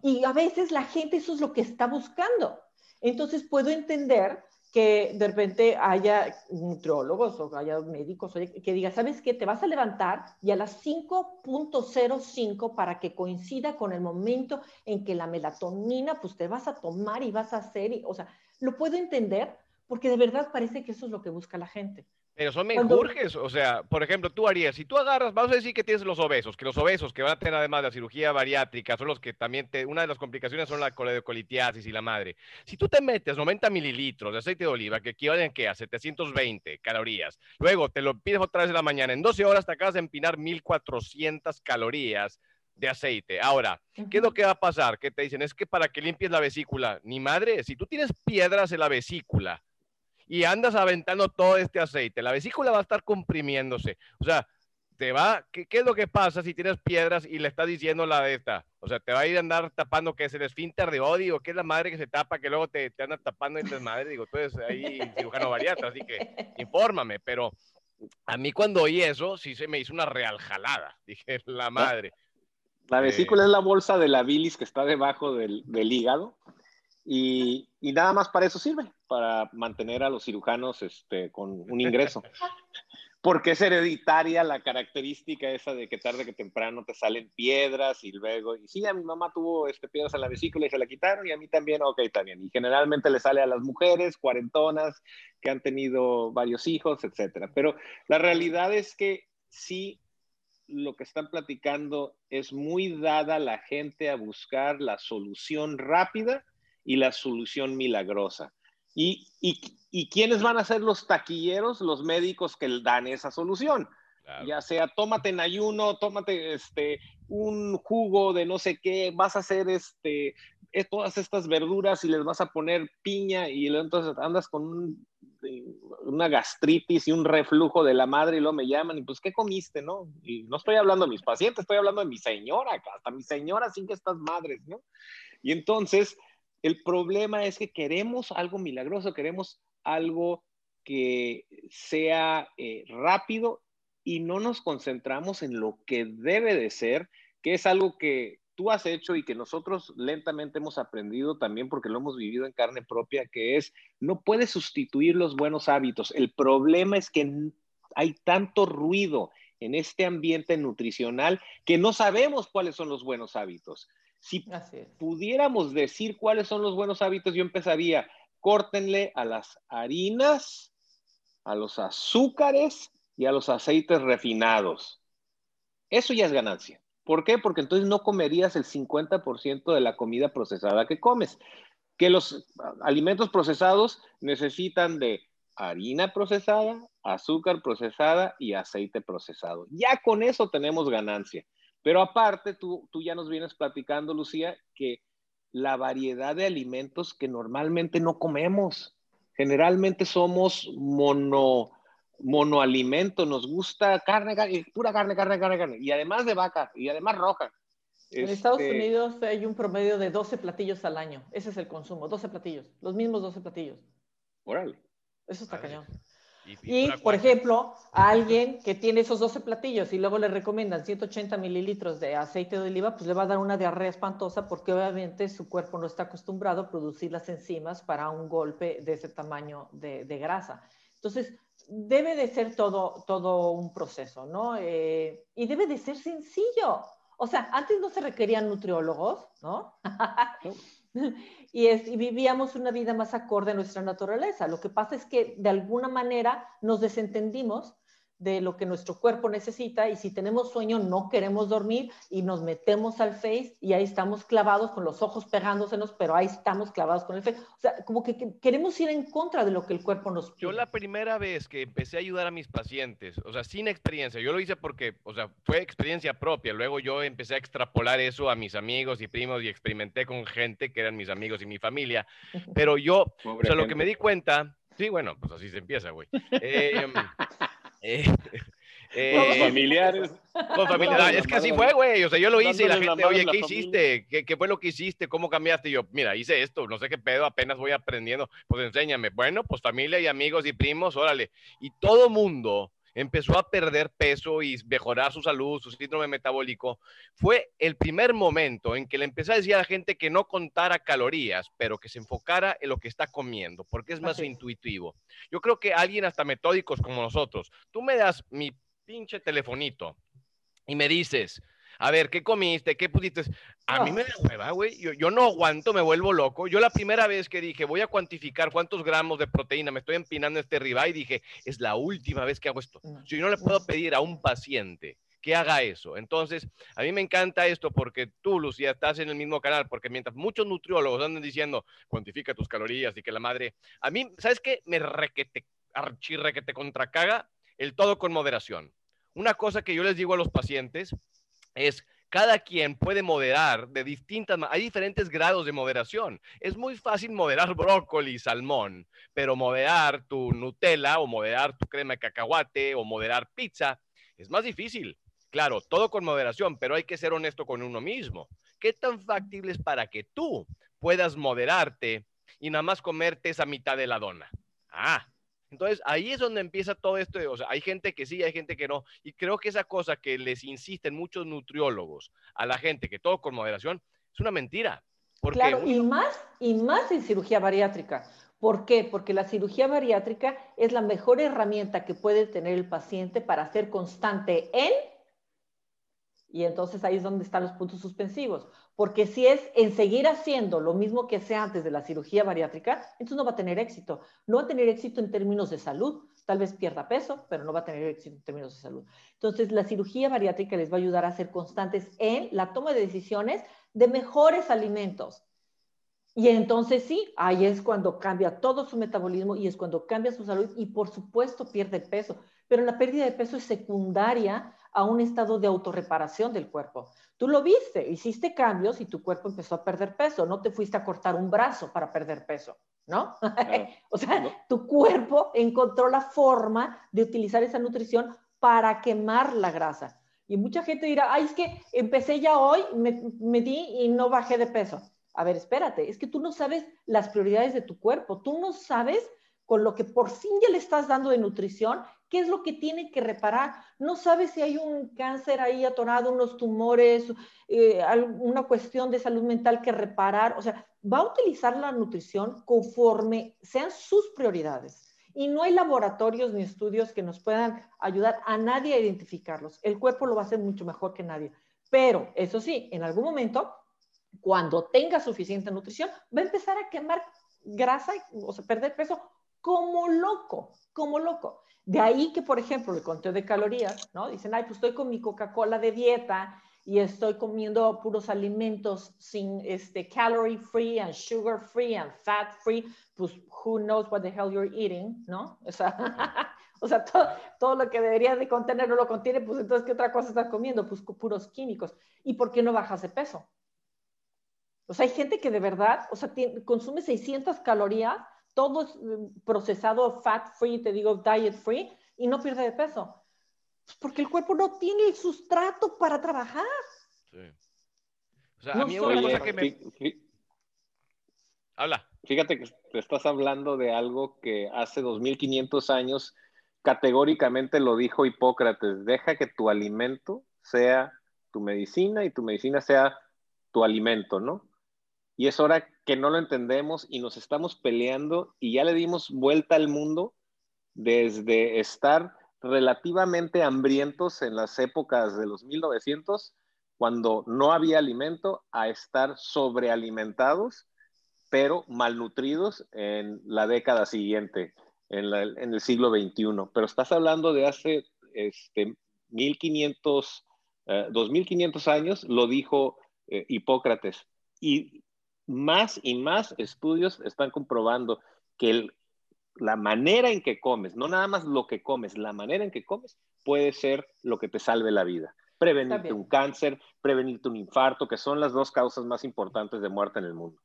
Y a veces la gente eso es lo que está buscando. Entonces puedo entender que de repente haya nutriólogos o haya médicos que digan, ¿sabes qué? Te vas a levantar y a las 5.05 para que coincida con el momento en que la melatonina, pues te vas a tomar y vas a hacer, y, o sea, lo puedo entender porque de verdad parece que eso es lo que busca la gente. Pero son menjurjes, o sea, por ejemplo, tú harías, si tú agarras, vamos a decir que tienes los obesos, que los obesos que van a tener además de la cirugía bariátrica, son los que también, te, una de las complicaciones son la coledocolitiasis y la madre. Si tú te metes 90 mililitros de aceite de oliva, que equivalen a 720 calorías, luego te lo pides otra vez en la mañana, en 12 horas te acabas de empinar 1400 calorías de aceite. Ahora, ¿qué es lo que va a pasar? Que te dicen, es que para que limpies la vesícula, ni madre, si tú tienes piedras en la vesícula, y andas aventando todo este aceite, la vesícula va a estar comprimiéndose. O sea, te va, ¿qué, es lo que pasa si tienes piedras y le estás diciendo la de esta? O sea, te va a ir a andar tapando que es el esfínter de odio, que es la madre que se tapa, que luego te, te anda tapando el desmadre. Digo, tú eres ahí cirujano bariatra, así que infórmame. Pero a mí cuando oí eso, sí se me hizo una real jalada. [laughs] Dije, la madre. La vesícula es la bolsa de la bilis que está debajo del, del hígado y, y, nada más para eso sirve, para mantener a los cirujanos este, con un ingreso. [laughs] Porque es hereditaria la característica esa de que tarde que temprano te salen piedras y luego, y sí, a mi mamá tuvo este, piedras en la vesícula y se la quitaron y a mí también, ok, también. Y generalmente le sale a las mujeres cuarentonas que han tenido varios hijos, etcétera. Pero la realidad es que sí, lo que están platicando es muy dada la gente a buscar la solución rápida y la solución milagrosa. ¿Y, y, quiénes van a ser los taquilleros? Los médicos que dan esa solución. Ya sea, tómate en ayuno, tómate este, un jugo de no sé qué, vas a hacer este, eh, todas estas verduras y les vas a poner piña y entonces andas con una gastritis y un reflujo de la madre y luego me llaman y pues, ¿qué comiste, no? Y no estoy hablando de mis pacientes, estoy hablando de mi señora, hasta mi señora sin que estas madres, ¿no? Y entonces, el problema es que queremos algo milagroso, queremos algo que sea eh, rápido y no nos concentramos en lo que debe de ser, que es algo que tú has hecho y que nosotros lentamente hemos aprendido también porque lo hemos vivido en carne propia, que es, no puedes sustituir los buenos hábitos. El problema es que hay tanto ruido en este ambiente nutricional que no sabemos cuáles son los buenos hábitos. Si pudiéramos decir cuáles son los buenos hábitos, yo empezaría, córtenle a las harinas, a los azúcares y a los aceites refinados. Eso ya es ganancia. ¿Por qué? Porque entonces no comerías el 50% de la comida procesada que comes. Que los alimentos procesados necesitan de harina procesada, azúcar procesada y aceite procesado. Ya con eso tenemos ganancia. Pero aparte, tú, tú ya nos vienes platicando, Lucía, que la variedad de alimentos que normalmente no comemos. Generalmente somos mono, monoalimento, nos gusta carne, carne, pura carne, carne, carne, carne, y además de vaca, y además roja. En Estados este Unidos hay un promedio de 12 platillos al año. Ese es el consumo, 12 platillos, los mismos 12 platillos. Órale. Eso está cañón. Y, por ejemplo, a alguien que tiene esos 12 platillos y luego le recomiendan 180 mililitros de aceite de oliva, pues le va a dar una diarrea espantosa porque obviamente su cuerpo no está acostumbrado a producir las enzimas para un golpe de ese tamaño de, grasa. Entonces, debe de ser todo, todo un proceso, ¿no? Eh, y debe de ser sencillo. O sea, antes no se requerían nutriólogos, ¿no? [laughs] [laughs] y, vivíamos una vida más acorde a nuestra naturaleza. Lo que pasa es que de alguna manera nos desentendimos de lo que nuestro cuerpo necesita y si tenemos sueño no queremos dormir y nos metemos al Face y ahí estamos clavados con los ojos pegándosenos, pero ahí estamos clavados con el Face. O sea, como que queremos ir en contra de lo que el cuerpo nos pide. Yo la primera vez que empecé a ayudar a mis pacientes, o sea, sin experiencia, yo lo hice porque, o sea, fue experiencia propia, luego yo empecé a extrapolar eso a mis amigos y primos y experimenté con gente que eran mis amigos y mi familia, [laughs] pero yo, o sea, lo que me di cuenta, sí, bueno, pues así se empieza, güey. Eh, [laughs] eh, eh, familiares. Con familiares. es que así fue, güey. O sea, yo lo hice y la gente, oye, ¿qué hiciste? ¿Qué, ¿Qué, fue lo que hiciste? ¿Cómo cambiaste? Y yo, mira, hice esto, no sé qué pedo, apenas voy aprendiendo. Pues enséñame. Bueno, pues familia y amigos y primos, órale. Y todo mundo empezó a perder peso y mejorar su salud, su síndrome metabólico, fue el primer momento en que le empecé a decir a la gente que no contara calorías, pero que se enfocara en lo que está comiendo, porque es más intuitivo. Yo creo que alguien hasta metódicos como nosotros, tú me das mi pinche telefonito y me dices, a ver, ¿qué comiste? ¿Qué pusiste? A mí me da hueva, güey. Yo, no aguanto, me vuelvo loco. Yo la primera vez que dije, voy a cuantificar cuántos gramos de proteína me estoy empinando este y dije, es la última vez que hago esto. Si yo no le puedo pedir a un paciente que haga eso. Entonces, a mí me encanta esto porque tú, Lucía, estás en el mismo canal, porque mientras muchos nutriólogos andan diciendo, cuantifica tus calorías y que la madre, a mí, ¿sabes qué? Me requete, archirre que te contracaga el todo con moderación. Una cosa que yo les digo a los pacientes es cada quien puede moderar de distintas hay diferentes grados de moderación. Es muy fácil moderar [laughs] brócoli, salmón, pero moderar tu Nutella o moderar tu crema de cacahuate o moderar pizza es más difícil. Claro, todo con moderación, pero hay que ser honesto con uno mismo. ¿Qué tan factible es para que tú puedas moderarte y nada más comerte esa mitad de la dona? Ah, entonces, ahí es donde empieza todo esto. O sea, hay gente que sí, hay gente que no. Y creo que esa cosa que les insisten muchos nutriólogos a la gente, que todo con moderación, es una mentira. claro, y, más, y más en cirugía bariátrica. ¿Por qué? Porque la cirugía bariátrica es la mejor herramienta que puede tener el paciente para ser constante en y entonces ahí es donde están los puntos suspensivos. Porque si es en seguir haciendo lo mismo que hacía antes de la cirugía bariátrica, entonces no va a tener éxito. No va a tener éxito en términos de salud. Tal vez pierda peso, pero no va a tener éxito en términos de salud. Entonces, la cirugía bariátrica les va a ayudar a ser constantes en la toma de decisiones de mejores alimentos. Y entonces sí, ahí es cuando cambia todo su metabolismo y es cuando cambia su salud y por supuesto pierde peso. Pero la pérdida de peso es secundaria a un estado de autorreparación del cuerpo. Tú lo viste, hiciste cambios y tu cuerpo empezó a perder peso, no te fuiste a cortar un brazo para perder peso, ¿no? [laughs] o sea, tu cuerpo encontró la forma de utilizar esa nutrición para quemar la grasa. Y mucha gente dirá, ay, es que empecé ya hoy, me, me di y no bajé de peso. A ver, espérate, es que tú no sabes las prioridades de tu cuerpo, tú no sabes con lo que por fin ya le estás dando de nutrición, qué es lo que tiene que reparar. No sabes si hay un cáncer ahí atorado, unos tumores, eh, una cuestión de salud mental que reparar. O sea, va a utilizar la nutrición conforme sean sus prioridades. Y no hay laboratorios ni estudios que nos puedan ayudar a nadie a identificarlos. El cuerpo lo va a hacer mucho mejor que nadie. Pero, eso sí, en algún momento, cuando tenga suficiente nutrición, va a empezar a quemar grasa, o sea, perder peso como loco, como loco. De ahí que, por ejemplo, el conteo de calorías, ¿no? Dicen, ay, pues estoy con mi Coca-Cola de dieta y estoy comiendo puros alimentos sin este calorie free and sugar free and fat free, pues who knows what the hell you're eating, ¿no? O sea, [laughs] o sea todo, todo, lo que debería de contener no lo contiene, pues entonces, ¿qué otra cosa estás comiendo? Pues puros químicos. ¿Y por qué no bajas de peso? O sea, hay gente que de verdad, o sea, consume 600 calorías todo es mm, procesado fat free, te digo diet free, y no pierde de peso. Pues porque el cuerpo no tiene el sustrato para trabajar. Sí. O sea, a mí una cosa que me... Habla. Fíjate que te estás hablando de algo que hace 2500 años categóricamente lo dijo Hipócrates, deja que tu alimento sea tu medicina y tu medicina sea tu alimento, ¿no? Y es hora que no lo entendemos y nos estamos peleando y ya le dimos vuelta al mundo desde estar relativamente hambrientos en las épocas de los 1900, cuando no había alimento, a estar sobrealimentados, pero malnutridos en la década siguiente, en, el siglo XXI. Pero estás hablando de hace este, 1500, 2500 años lo dijo Hipócrates. Y más y más estudios están comprobando que la manera en que comes, no nada más lo que comes, la manera en que comes puede ser lo que te salve la vida. Prevenirte un cáncer, prevenirte un infarto, que son las dos causas más importantes de muerte en el mundo.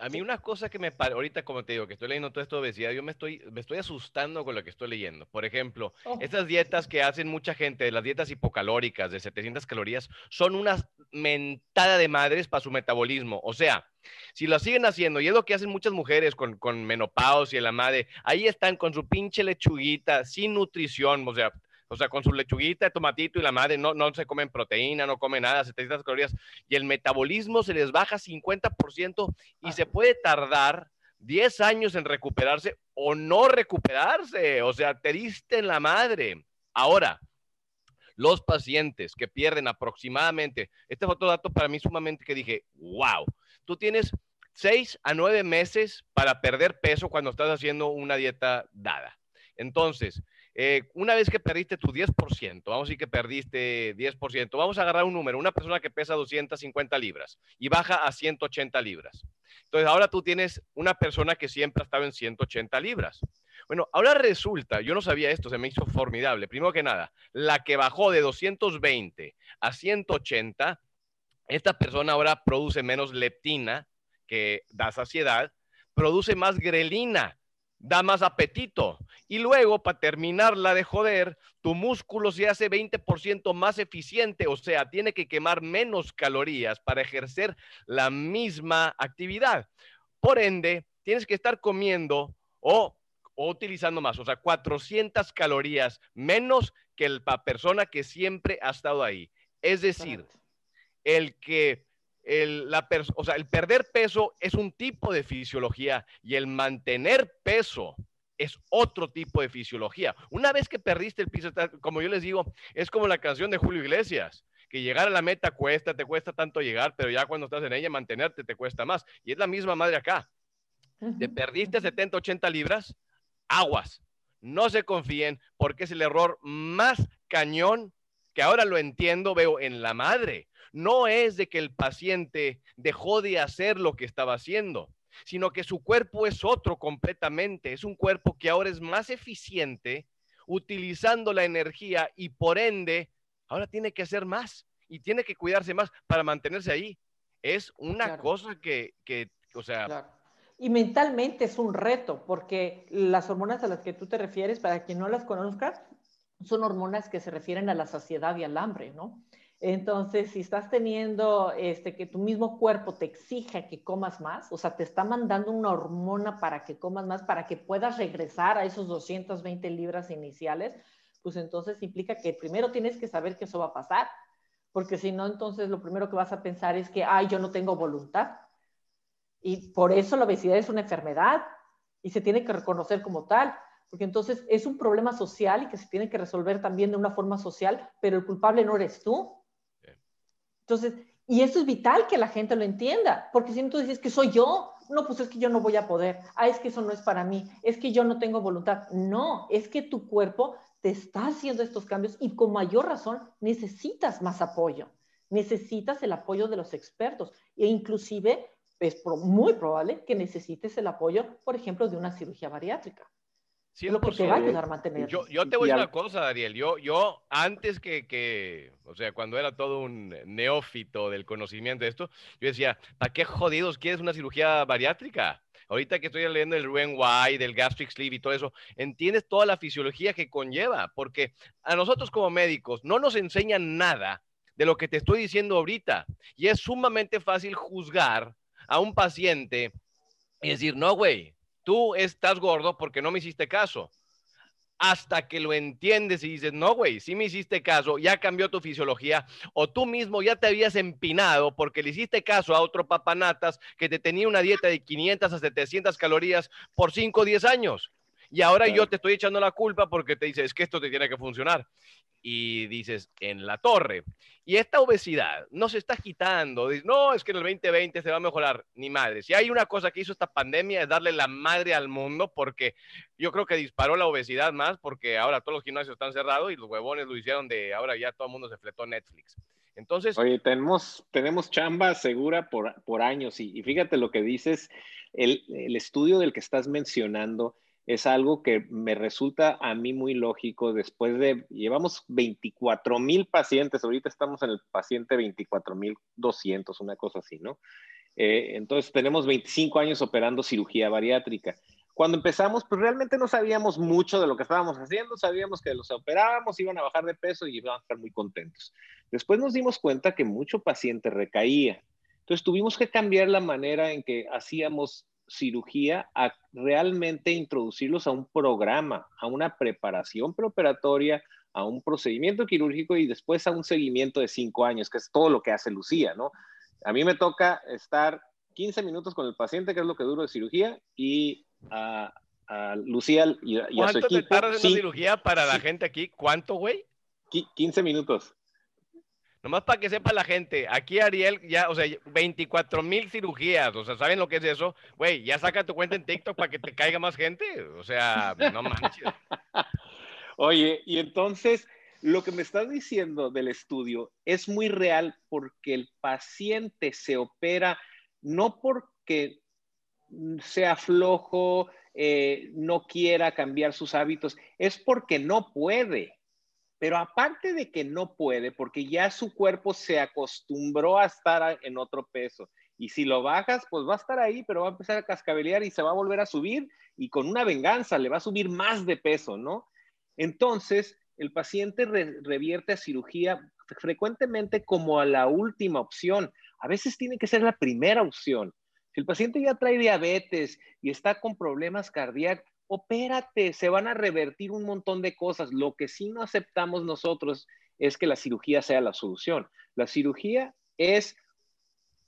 A mí una cosa que me ahorita como te digo, que estoy leyendo todo esto de obesidad, yo me estoy, me estoy asustando con lo que estoy leyendo. Por ejemplo, oh. estas dietas que hacen mucha gente, las dietas hipocalóricas de 700 calorías, son una mentada de madres para su metabolismo. O sea, si lo siguen haciendo, y es lo que hacen muchas mujeres con, con menopausia y la madre, ahí están con su pinche lechuguita, sin nutrición, o sea, o sea, con su lechuguita, tomatito y la madre no, no se comen proteína, no comen nada, 700 calorías, y el metabolismo se les baja 50% y se puede tardar 10 años en recuperarse o no recuperarse. O sea, te diste en la madre. Ahora, los pacientes que pierden aproximadamente, este fue otro dato para mí sumamente que dije, wow, tú tienes 6 a 9 meses para perder peso cuando estás haciendo una dieta dada. Entonces, eh, una vez que perdiste tu 10%, vamos a decir que perdiste 10%, vamos a agarrar un número, una persona que pesa 250 libras y baja a 180 libras. Entonces, ahora tú tienes una persona que siempre ha estado en 180 libras. Bueno, ahora resulta, yo no sabía esto, se me hizo formidable. Primero que nada, la que bajó de 220 a 180, esta persona ahora produce menos leptina, que da saciedad, produce más grelina, da más apetito. Y luego, para terminarla de joder, tu músculo se hace 20% más eficiente, o sea, tiene que quemar menos calorías para ejercer la misma actividad. Por ende, tienes que estar comiendo o, utilizando más, o sea, 400 calorías menos que la persona que siempre ha estado ahí. Es decir, el que el, la o sea, el perder peso es un tipo de fisiología y el mantener peso es otro tipo de fisiología. Una vez que perdiste el piso, como yo les digo, es como la canción de Julio Iglesias, que llegar a la meta cuesta, te cuesta tanto llegar, pero ya cuando estás en ella, mantenerte te cuesta más. Y es la misma madre acá. Te perdiste 70, 80 libras, aguas. No se confíen porque es el error más cañón que ahora lo entiendo, veo en la madre no es de que el paciente dejó de hacer lo que estaba haciendo, sino que su cuerpo es otro completamente. Es un cuerpo que ahora es más eficiente utilizando la energía y por ende ahora tiene que hacer más y tiene que cuidarse más para mantenerse ahí. Es una cosa que, o sea... Y mentalmente es un reto, porque las hormonas a las que tú te refieres, para quien no las conozca, son hormonas que se refieren a la saciedad y al hambre, ¿no? Entonces, si estás teniendo este, que tu mismo cuerpo te exija que comas más, o sea, te está mandando una hormona para que comas más, para que puedas regresar a esos 220 libras iniciales, pues entonces implica que primero tienes que saber que eso va a pasar, porque si no, entonces lo primero que vas a pensar es que, ay, yo no tengo voluntad. Y por eso la obesidad es una enfermedad y se tiene que reconocer como tal, porque entonces es un problema social y que se tiene que resolver también de una forma social, pero el culpable no eres tú, entonces, y eso es vital que la gente lo entienda, porque si no tú dices que soy yo, no, pues es que yo no voy a poder, ah, es que eso no es para mí, es que yo no tengo voluntad. No, es que tu cuerpo te está haciendo estos cambios y con mayor razón necesitas más apoyo, necesitas el apoyo de los expertos e inclusive es muy probable que necesites el apoyo, por ejemplo, de una cirugía bariátrica. Lo que te va a ayudar a mantener. Yo, yo te voy a decir una cosa, Dariel. Yo, yo antes que, que, o sea, cuando era todo un neófito del conocimiento de esto, yo decía, ¿para qué jodidos quieres una cirugía bariátrica? Ahorita que estoy leyendo el Roux-en-Y, del gastric sleeve y todo eso, entiendes toda la fisiología que conlleva, porque a nosotros como médicos no nos enseñan nada de lo que te estoy diciendo ahorita. Y es sumamente fácil juzgar a un paciente y decir, no, güey, tú estás gordo porque no me hiciste caso. Hasta que lo entiendes y dices, no, güey, sí me hiciste caso, ya cambió tu fisiología, o tú mismo ya te habías empinado porque le hiciste caso a otro papanatas que te tenía una dieta de 500 a 700 calorías por 5 o 10 años. Y ahora yo te estoy echando la culpa porque te dices, es que esto te tiene que funcionar. Y dices, en la torre. Y esta obesidad no se está quitando. Dices, no, es que en el 2020 se va a mejorar. Ni madre. Si hay una cosa que hizo esta pandemia es darle la madre al mundo porque yo creo que disparó la obesidad más porque ahora todos los gimnasios están cerrados y los huevones lo hicieron de ahora ya todo el mundo se fletó Netflix. Entonces... Oye, tenemos, tenemos chamba segura por, por años y, fíjate lo que dices, el, el estudio del que estás mencionando es algo que me resulta a mí muy lógico después de, llevamos 24 mil pacientes, ahorita estamos en el paciente 24 mil 200, una cosa así, ¿no? Eh, entonces tenemos 25 años operando cirugía bariátrica. Cuando empezamos, pues realmente no sabíamos mucho de lo que estábamos haciendo, sabíamos que los operábamos, iban a bajar de peso y iban a estar muy contentos. Después nos dimos cuenta que mucho paciente recaía. Entonces tuvimos que cambiar la manera en que hacíamos cirugía a realmente introducirlos a un programa, a una preparación preoperatoria, a un procedimiento quirúrgico y después a un seguimiento de cinco años, que es todo lo que hace Lucía, ¿no? A mí me toca estar 15 minutos con el paciente, que es lo que duro de cirugía, y a, Lucía y, a su equipo. ¿Cuánto te tardas haciendo cirugía para la gente aquí? ¿Cuánto, güey? 15 minutos. Nomás para que sepa la gente, aquí Ariel ya, o sea, 24 mil cirugías, o sea, ¿saben lo que es eso? Güey, ya saca tu cuenta en TikTok para que te caiga más gente, o sea, no manches. Oye, y entonces, lo que me estás diciendo del estudio es muy real porque el paciente se opera no porque sea flojo, eh, no quiera cambiar sus hábitos, es porque no puede. Pero aparte de que no puede, porque ya su cuerpo se acostumbró a estar en otro peso. Y si lo bajas, pues va a estar ahí, pero va a empezar a cascabelear y se va a volver a subir y con una venganza le va a subir más de peso, ¿no? Entonces, el paciente revierte a cirugía frecuentemente como a la última opción. A veces tiene que ser la primera opción. Si el paciente ya trae diabetes y está con problemas cardíacos, opérate, se van a revertir un montón de cosas. Lo que sí no aceptamos nosotros es que la cirugía sea la solución. La cirugía es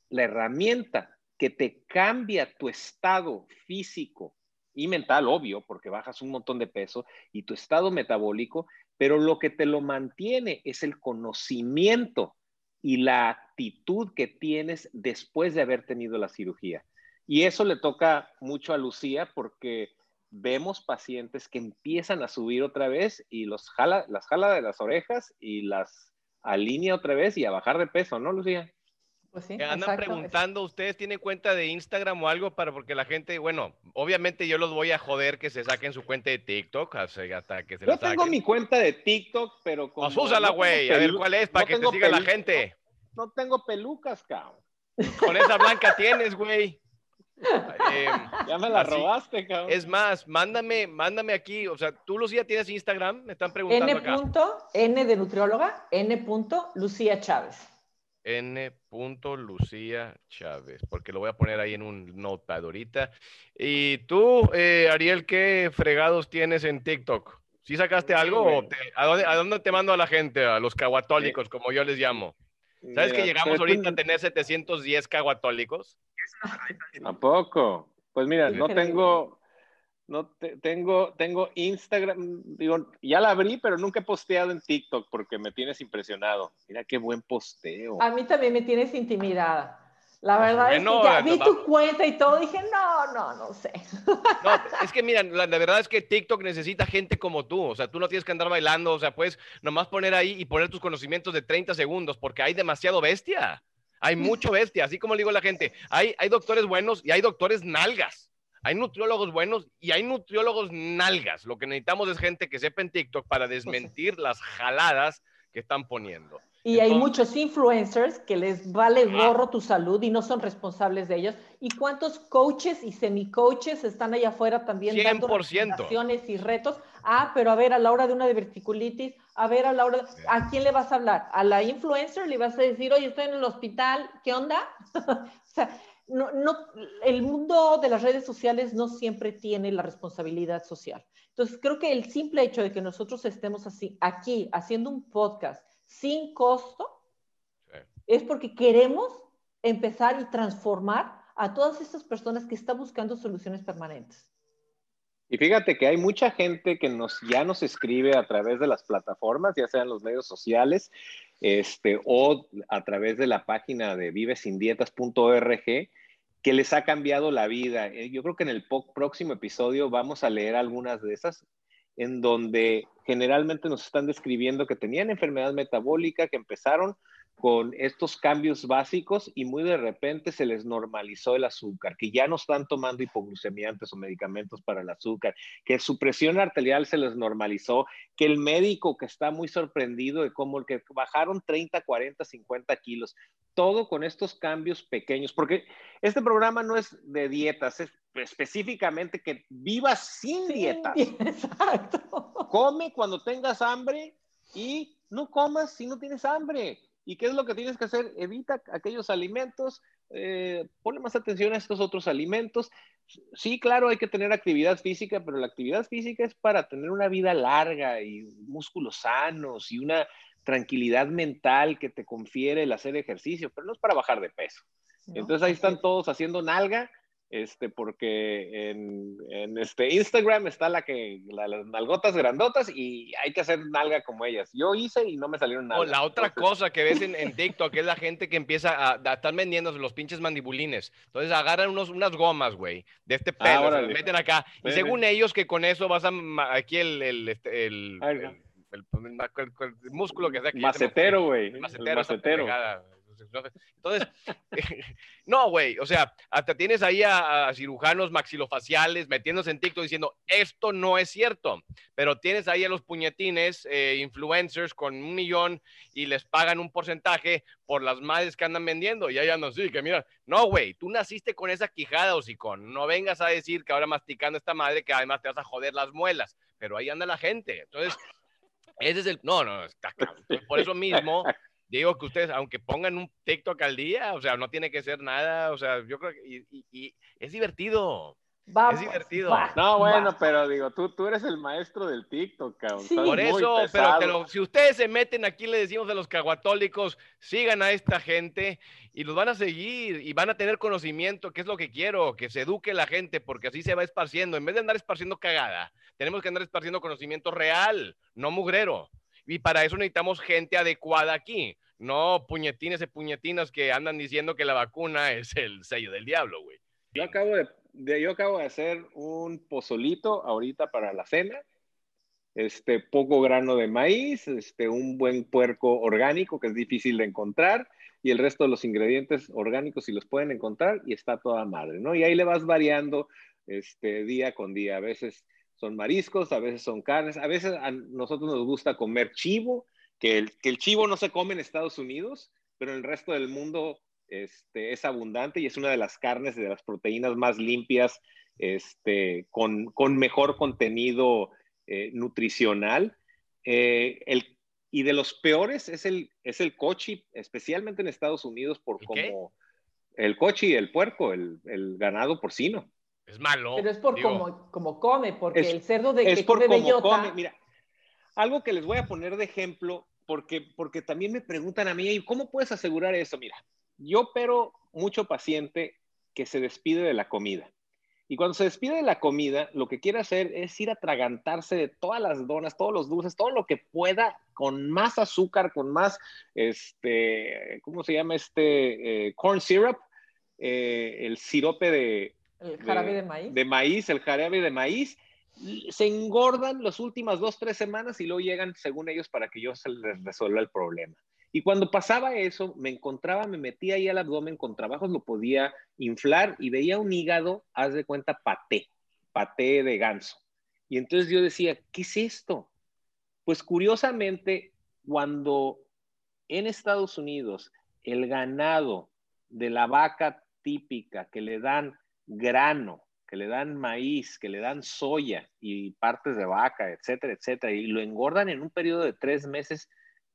la herramienta que te cambia tu estado físico y mental, obvio, porque bajas un montón de peso y tu estado metabólico, pero lo que te lo mantiene es el conocimiento y la actitud que tienes después de haber tenido la cirugía. Y eso le toca mucho a Lucía porque vemos pacientes que empiezan a subir otra vez y los jala, las jala de las orejas y las alinea otra vez y a bajar de peso, ¿no, Lucía? Pues sí, andan preguntando, ¿ustedes tienen cuenta de Instagram o algo para porque la gente, bueno, obviamente yo los voy a joder que se saquen su cuenta de TikTok hasta que se Yo tengo mi cuenta de TikTok, pero como pues úsala, güey, a ver cuál es para que te siga la gente. No, no tengo pelucas, cabrón. Con esa blanca tienes, güey. Eh, ya me la robaste, cabrón. Es más, mándame, mándame aquí, o sea, tú Lucía tienes Instagram, me están preguntando N. Acá. N de nutrióloga, N. Lucía Chávez. N. Lucía Chávez, porque lo voy a poner ahí en un notepad ahorita. Y tú, eh, Ariel, ¿qué fregados tienes en TikTok? ¿Sí sacaste algo? O a, dónde, ¿A dónde te mando a la gente? A los caguatólicos, como yo les llamo. ¿Sabes que llegamos ahorita a tener 710 caguatólicos? ¿A poco? Pues mira, no tengo, no tengo, tengo Instagram, digo, ya la abrí, pero nunca he posteado en TikTok porque me tienes impresionado. Mira qué buen posteo. A mí también me tienes intimidada. La verdad es que ya vi tu cuenta y todo, dije, no, no, no sé. No, es que mira, la, verdad es que TikTok necesita gente como tú, o sea, tú no tienes que andar bailando, o sea, puedes nomás poner ahí y poner tus conocimientos de 30 segundos, porque hay demasiado bestia, hay mucho bestia, así como le digo a la gente, hay, hay doctores buenos y hay doctores nalgas. Hay nutriólogos buenos y hay nutriólogos nalgas. Lo que necesitamos es gente que sepa en TikTok para desmentir las jaladas que están poniendo. Y hay muchos influencers que les vale gorro tu salud y no son responsables de ellos. ¿Y cuántos coaches y semi-coaches están allá afuera también 100%. dando recomendaciones y retos? Ah, pero a ver, a la hora de una diverticulitis, a ver, a la hora... ¿A quién le vas a hablar? ¿A la influencer? ¿Le vas a decir, oye, estoy en el hospital, ¿qué onda? [laughs] o sea, no, no, el mundo de las redes sociales no siempre tiene la responsabilidad social. Entonces, creo que el simple hecho de que nosotros estemos así, aquí haciendo un podcast, sin costo, es porque queremos empezar y transformar a todas estas personas que están buscando soluciones permanentes. Y fíjate que hay mucha gente que nos, ya nos escribe a través de las plataformas, ya sean los medios sociales, este, o a través de la página de vivesindietas.org, que les ha cambiado la vida. Eh, yo creo que en el próximo episodio vamos a leer algunas de esas, en donde generalmente nos están describiendo que tenían enfermedad metabólica, que empezaron con estos cambios básicos y muy de repente se les normalizó el azúcar, que ya no están tomando hipoglucemiantes o medicamentos para el azúcar, que su presión arterial se les normalizó, que el médico que está muy sorprendido de cómo el que bajaron 30, 40, 50 kilos, todo con estos cambios pequeños, porque este programa no es de dietas, es específicamente que vivas sin dietas. [laughs] Exacto. Come cuando tengas hambre y no comas si no tienes hambre. ¿Y qué es lo que tienes que hacer? Evita aquellos alimentos, eh, pone más atención a estos otros alimentos. Sí, claro, hay que tener actividad física, pero la actividad física es para tener una vida larga y músculos sanos y una tranquilidad mental que te confiere el hacer ejercicio, pero no es para bajar de peso. Entonces ahí están todos haciendo nalga este, porque en, en, este Instagram está la que, las nalgotas grandotas y hay que hacer nalga como ellas. Yo hice y no me salieron nada. O la otra cosa que ves en, en, TikTok es la gente que empieza a, a estar vendiendo los pinches mandibulines. Entonces agarran unos, unas gomas, güey, de este ah, pelo, se meten acá. Y según ellos que con eso vas a, aquí el, el, este, el, el, músculo que sea. Que macetero, güey. Macetero. macetero. Entonces, [laughs] [laughs] no, güey, o sea, hasta tienes ahí a, cirujanos maxilofaciales metiéndose en TikTok diciendo, esto no es cierto, pero tienes ahí a los puñetines, eh, influencers con un millón y les pagan un porcentaje por las madres que andan vendiendo. Y ahí andan así, que mira, no, güey, tú naciste con esa quijada, hocicón, no vengas a decir que ahora masticando esta madre que además te vas a joder las muelas, pero ahí anda la gente, entonces... Ese es el. No, no, está Por eso mismo, digo que ustedes, aunque pongan un TikTok al día, o sea, no tiene que ser nada, o sea, yo creo que y, es divertido. es divertido. no, bueno, pero digo, tú, tú eres el maestro del TikTok, cabrón. Por eso, pero si ustedes se meten aquí, le decimos a los caguatólicos, sigan a esta gente y los van a seguir y van a tener conocimiento, que es lo que quiero, que se eduque la gente, porque así se va esparciendo. En vez de andar esparciendo cagada, tenemos que andar esparciendo conocimiento real, no mugrero. Y para eso necesitamos gente adecuada aquí. No puñetines y puñetinas que andan diciendo que la vacuna es el sello del diablo, güey. Yo acabo de, yo acabo de hacer un pozolito ahorita para la cena. Este, poco grano de maíz, este, un buen puerco orgánico que es difícil de encontrar y el resto de los ingredientes orgánicos si los pueden encontrar y está toda madre, ¿no? Y ahí le vas variando este, día con día. A veces son mariscos, a veces son carnes, a veces a nosotros nos gusta comer chivo, que el, chivo no se come en Estados Unidos, pero en el resto del mundo este, es abundante y es una de las carnes de las proteínas más limpias, este, con, mejor contenido eh, nutricional. Eh, el, y de los peores es el, es el cochi, especialmente en Estados Unidos, por como el cochi, el puerco, el, ganado porcino. Es malo. Pero es por como, come, porque el cerdo de es por como come. Mira, algo que les voy a poner de ejemplo porque, porque también me preguntan a mí, ¿cómo puedes asegurar eso? Mira, yo opero mucho paciente que se despide de la comida. Y cuando se despide de la comida, lo que quiere hacer es ir a atragantarse de todas las donas, todos los dulces, todo lo que pueda, con más azúcar, con más, este, ¿cómo se llama este? Eh, corn syrup, eh, el sirope de... El jarabe de maíz. De maíz, el jarabe de maíz se engordan las últimas dos, tres semanas y luego llegan, según ellos, para que yo se les resuelva el problema. Y cuando pasaba eso, me encontraba, me metía ahí al abdomen, con trabajos lo podía inflar y veía un hígado, haz de cuenta, paté, paté de ganso. Y entonces yo decía, ¿qué es esto? Pues curiosamente, cuando en Estados Unidos el ganado de la vaca típica que le dan grano, que le dan maíz, que le dan soya y partes de vaca, etcétera, etcétera, y lo engordan en un periodo de tres meses,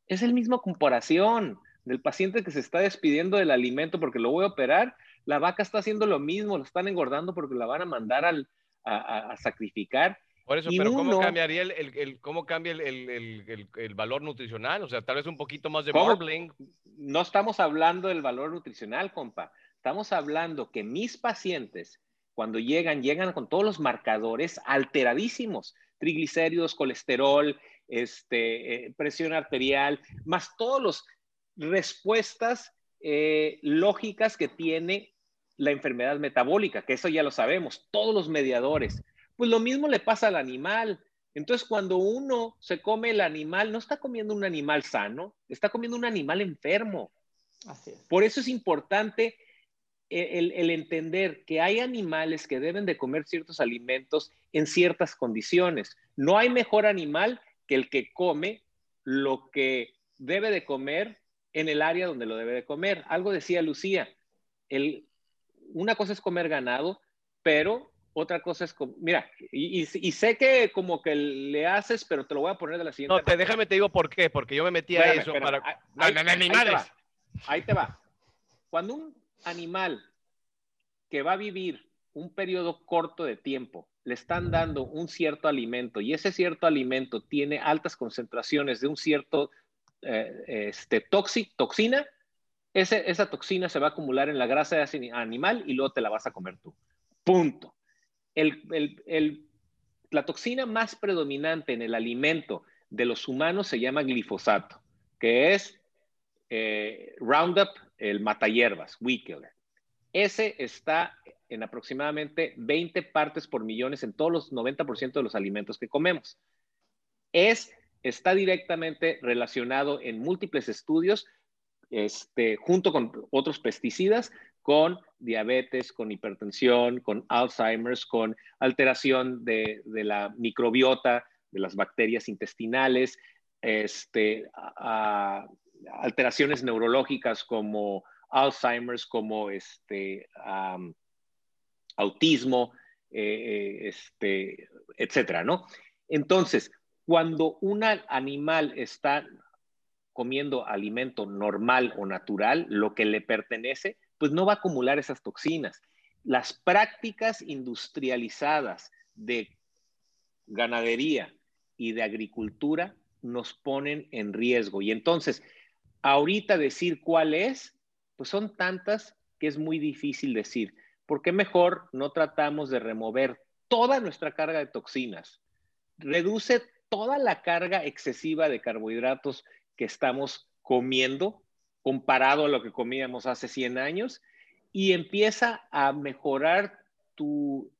es el mismo comparación del paciente que se está despidiendo del alimento porque lo voy a operar, la vaca está haciendo lo mismo, lo están engordando porque la van a mandar al, a, sacrificar. Por eso, pero ¿cómo cambiaría el, el, cómo cambia el, el, valor nutricional? O sea, tal vez un poquito más de marbling. No estamos hablando del valor nutricional, compa. Estamos hablando que mis pacientes cuando llegan, llegan con todos los marcadores alteradísimos, triglicéridos, colesterol, este, eh, presión arterial, más todas las respuestas eh, lógicas que tiene la enfermedad metabólica, que eso ya lo sabemos, todos los mediadores. Pues lo mismo le pasa al animal. Entonces, cuando uno se come el animal, no está comiendo un animal sano, está comiendo un animal enfermo. Por eso es importante el, el, entender que hay animales que deben de comer ciertos alimentos en ciertas condiciones. No hay mejor animal que el que come lo que debe de comer en el área donde lo debe de comer. Algo decía Lucía, el, una cosa es comer ganado, pero otra cosa es, mira, y, sé que como que le haces, pero te lo voy a poner de la siguiente. No, te, déjame te digo por qué, porque yo me metí a eso para... Ahí, animales. ahí te va. Cuando un animal que va a vivir un periodo corto de tiempo, le están dando un cierto alimento y ese cierto alimento tiene altas concentraciones de un cierto eh, este, toxina, esa toxina se va a acumular en la grasa de ese animal y luego te la vas a comer tú. Punto. la toxina más predominante en el alimento de los humanos se llama glifosato, que es eh, Roundup, el matahierbas, weed killer. Ese está en aproximadamente 20 partes por millones en todos los 90% de los alimentos que comemos. Es está directamente relacionado en múltiples estudios, este, junto con otros pesticidas, con diabetes, con hipertensión, con Alzheimer's, con alteración de, la microbiota, de las bacterias intestinales, este, alteraciones neurológicas como Alzheimer's, como este, autismo, eh, eh, este, etcétera, ¿no? Entonces, cuando un animal está comiendo alimento normal o natural, lo que le pertenece, pues no va a acumular esas toxinas. Las prácticas industrializadas de ganadería y de agricultura nos ponen en riesgo. Y entonces, ahorita decir cuál es, pues son tantas que es muy difícil decir. ¿Por qué mejor no tratamos de remover toda nuestra carga de toxinas? Reduce toda la carga excesiva de carbohidratos que estamos comiendo comparado a lo que comíamos hace 100 años y empieza a mejorar tu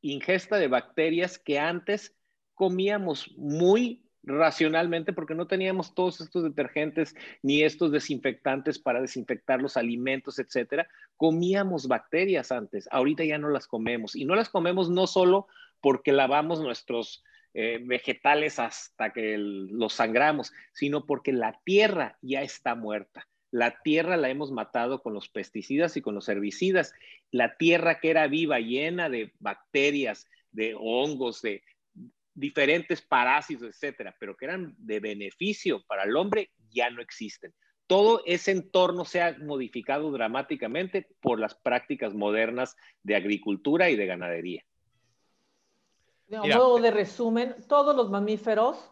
ingesta de bacterias que antes comíamos muy racionalmente porque no teníamos todos estos detergentes ni estos desinfectantes para desinfectar los alimentos, etcétera. Comíamos bacterias antes, ahorita ya no las comemos y no las comemos no solo porque lavamos nuestros eh, vegetales hasta que los sangramos, sino porque la tierra ya está muerta. La tierra la hemos matado con los pesticidas y con los herbicidas. La tierra que era viva, llena de bacterias, de hongos, de diferentes parásitos, etcétera, pero que eran de beneficio para el hombre, ya no existen. Todo ese entorno se ha modificado dramáticamente por las prácticas modernas de agricultura y de ganadería. De modo de resumen, todos los mamíferos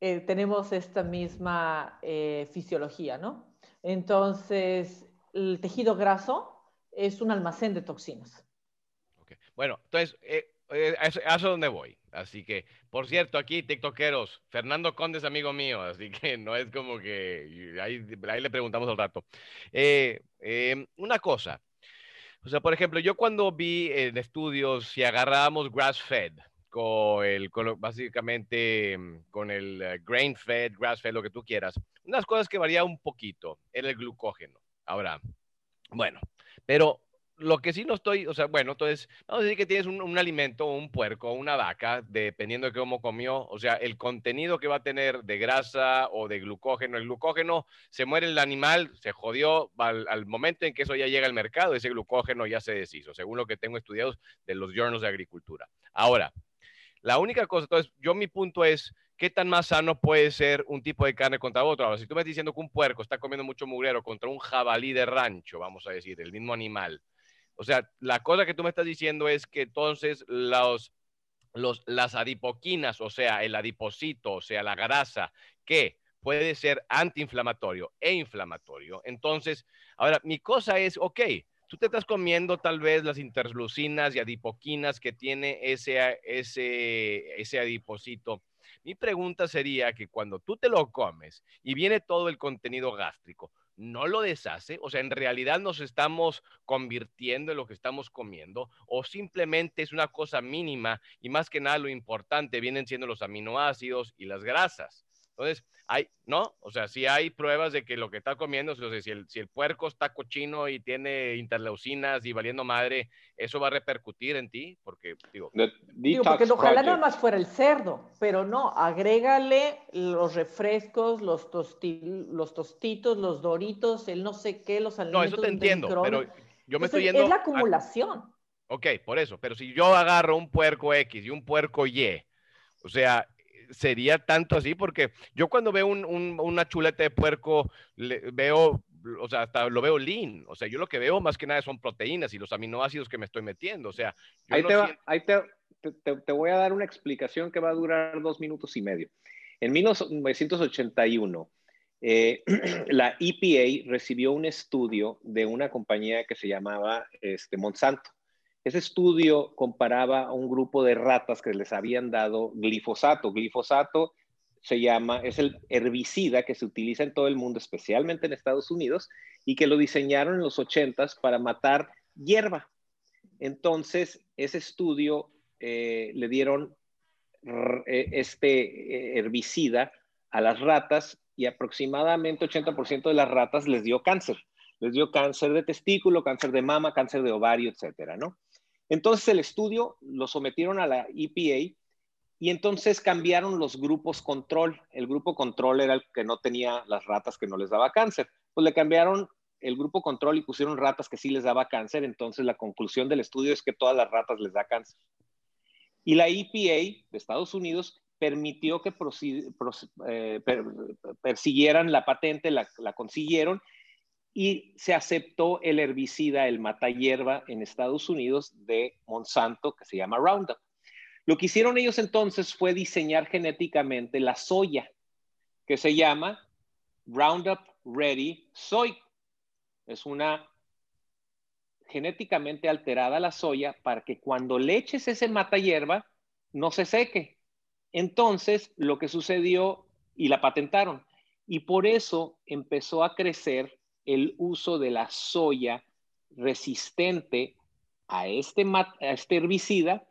eh, tenemos esta misma eh, fisiología, ¿no? Entonces, el tejido graso es un almacén de toxinas. Bueno, entonces, eh, a eso es donde voy. Así que, por cierto, aquí, TikTokeros, Fernando Conde es amigo mío, así que [laughs] no es como que ahí, ahí le preguntamos al rato. una cosa, o sea, por ejemplo, yo cuando vi en estudios si agarrábamos grass fed, con el, básicamente mm, con el eh, grain fed, grass fed, lo que tú quieras. Unas cosas que varía un poquito era el glucógeno. Ahora, bueno, pero lo que sí no estoy, o sea, bueno, entonces, vamos a decir que tienes un, alimento, un puerco, una vaca, dependiendo de cómo comió, o sea, el contenido que va a tener de grasa o de glucógeno, el glucógeno, se muere el animal, se jodió, al, momento en que eso ya llega al mercado, ese glucógeno ya se deshizo, según lo que tengo estudiados de los journals de agricultura. Ahora, la única cosa, entonces, yo mi punto es, ¿qué tan más sano puede ser un tipo de carne contra otro? Ahora, si tú me estás diciendo que un puerco está comiendo mucho mugrero contra un jabalí de rancho, vamos a decir, el mismo animal. O sea, la cosa que tú me estás diciendo es que entonces los, las adipoquinas, o sea, el adipocito, o sea, la grasa, que puede ser antiinflamatorio e inflamatorio. Entonces, ahora, mi cosa es, ok, tú te estás comiendo tal vez las interleucinas y adipoquinas que tiene ese, ese, ese adipocito. Mi pregunta sería que cuando tú te lo comes y viene todo el contenido gástrico, no lo deshace, o sea, en realidad nos estamos convirtiendo en lo que estamos comiendo, o simplemente es una cosa mínima y más que nada lo importante vienen siendo los aminoácidos y las grasas. Entonces, hay, ¿no? O sea, si hay pruebas de que lo que está comiendo, si, el, si el puerco está cochino y tiene interleucinas y valiendo madre, ¿eso va a repercutir en ti? Porque, digo... digo porque ojalá nada más fuera el cerdo, pero no, agrégale los refrescos, los, los tostitos, los doritos, el no sé qué, los alimentos... No, eso te entiendo, pero yo me estoy yendo... Es la acumulación. Ok, por eso, pero si yo agarro un puerco X y un puerco Y, o sea, sería tanto así, porque yo cuando veo una chuleta de puerco, veo, o sea, hasta lo veo lean. O sea, yo lo que veo más que nada son proteínas y los aminoácidos que me estoy metiendo. O sea, ahí, te, te, voy a dar una explicación que va a durar dos minutos y medio. En 1981, eh, [clears throat] la EPA recibió un estudio de una compañía que se llamaba este, Monsanto. Ese estudio comparaba a un grupo de ratas que les habían dado glifosato. Glifosato se llama, es el herbicida que se utiliza en todo el mundo, especialmente en Estados Unidos, y que lo diseñaron en los 80 para matar hierba. Entonces, ese estudio eh, le dieron eh, este eh, herbicida a las ratas y aproximadamente 80% de las ratas les dio cáncer. Les dio cáncer de testículo, cáncer de mama, cáncer de ovario, etcétera, ¿no? Entonces el estudio lo sometieron a la EPA y entonces cambiaron los grupos control. El grupo control era el que no tenía las ratas que no les daba cáncer. Pues le cambiaron el grupo control y pusieron ratas que sí les daba cáncer. Entonces la conclusión del estudio es que todas las ratas les da cáncer. Y la EPA de Estados Unidos permitió que eh, persiguieran la patente, la, la consiguieron y se aceptó el herbicida, el mata hierba en Estados Unidos de Monsanto, que se llama Roundup. Lo que hicieron ellos entonces fue diseñar genéticamente la soya, que se llama Roundup Ready Soy. Es una genéticamente alterada la soya para que cuando le eches ese mata hierba no se seque. Entonces, lo que sucedió y la patentaron. Y por eso empezó a crecer el uso de la soya resistente a este, este herbicida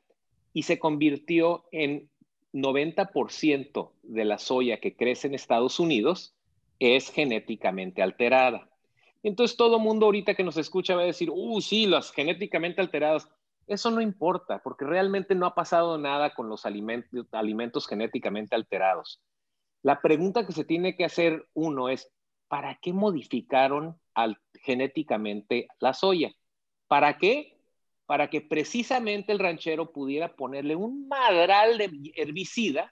y se convirtió en 90% de la soya que crece en Estados Unidos es genéticamente alterada. Entonces todo mundo ahorita que nos escucha va a decir, uh, sí, las genéticamente alteradas. Eso no importa, porque realmente no ha pasado nada con los alimentos, alimentos genéticamente alterados. La pregunta que se tiene que hacer uno es, ¿para qué modificaron genéticamente la soya? ¿Para qué? Para que precisamente el ranchero pudiera ponerle un madral de herbicida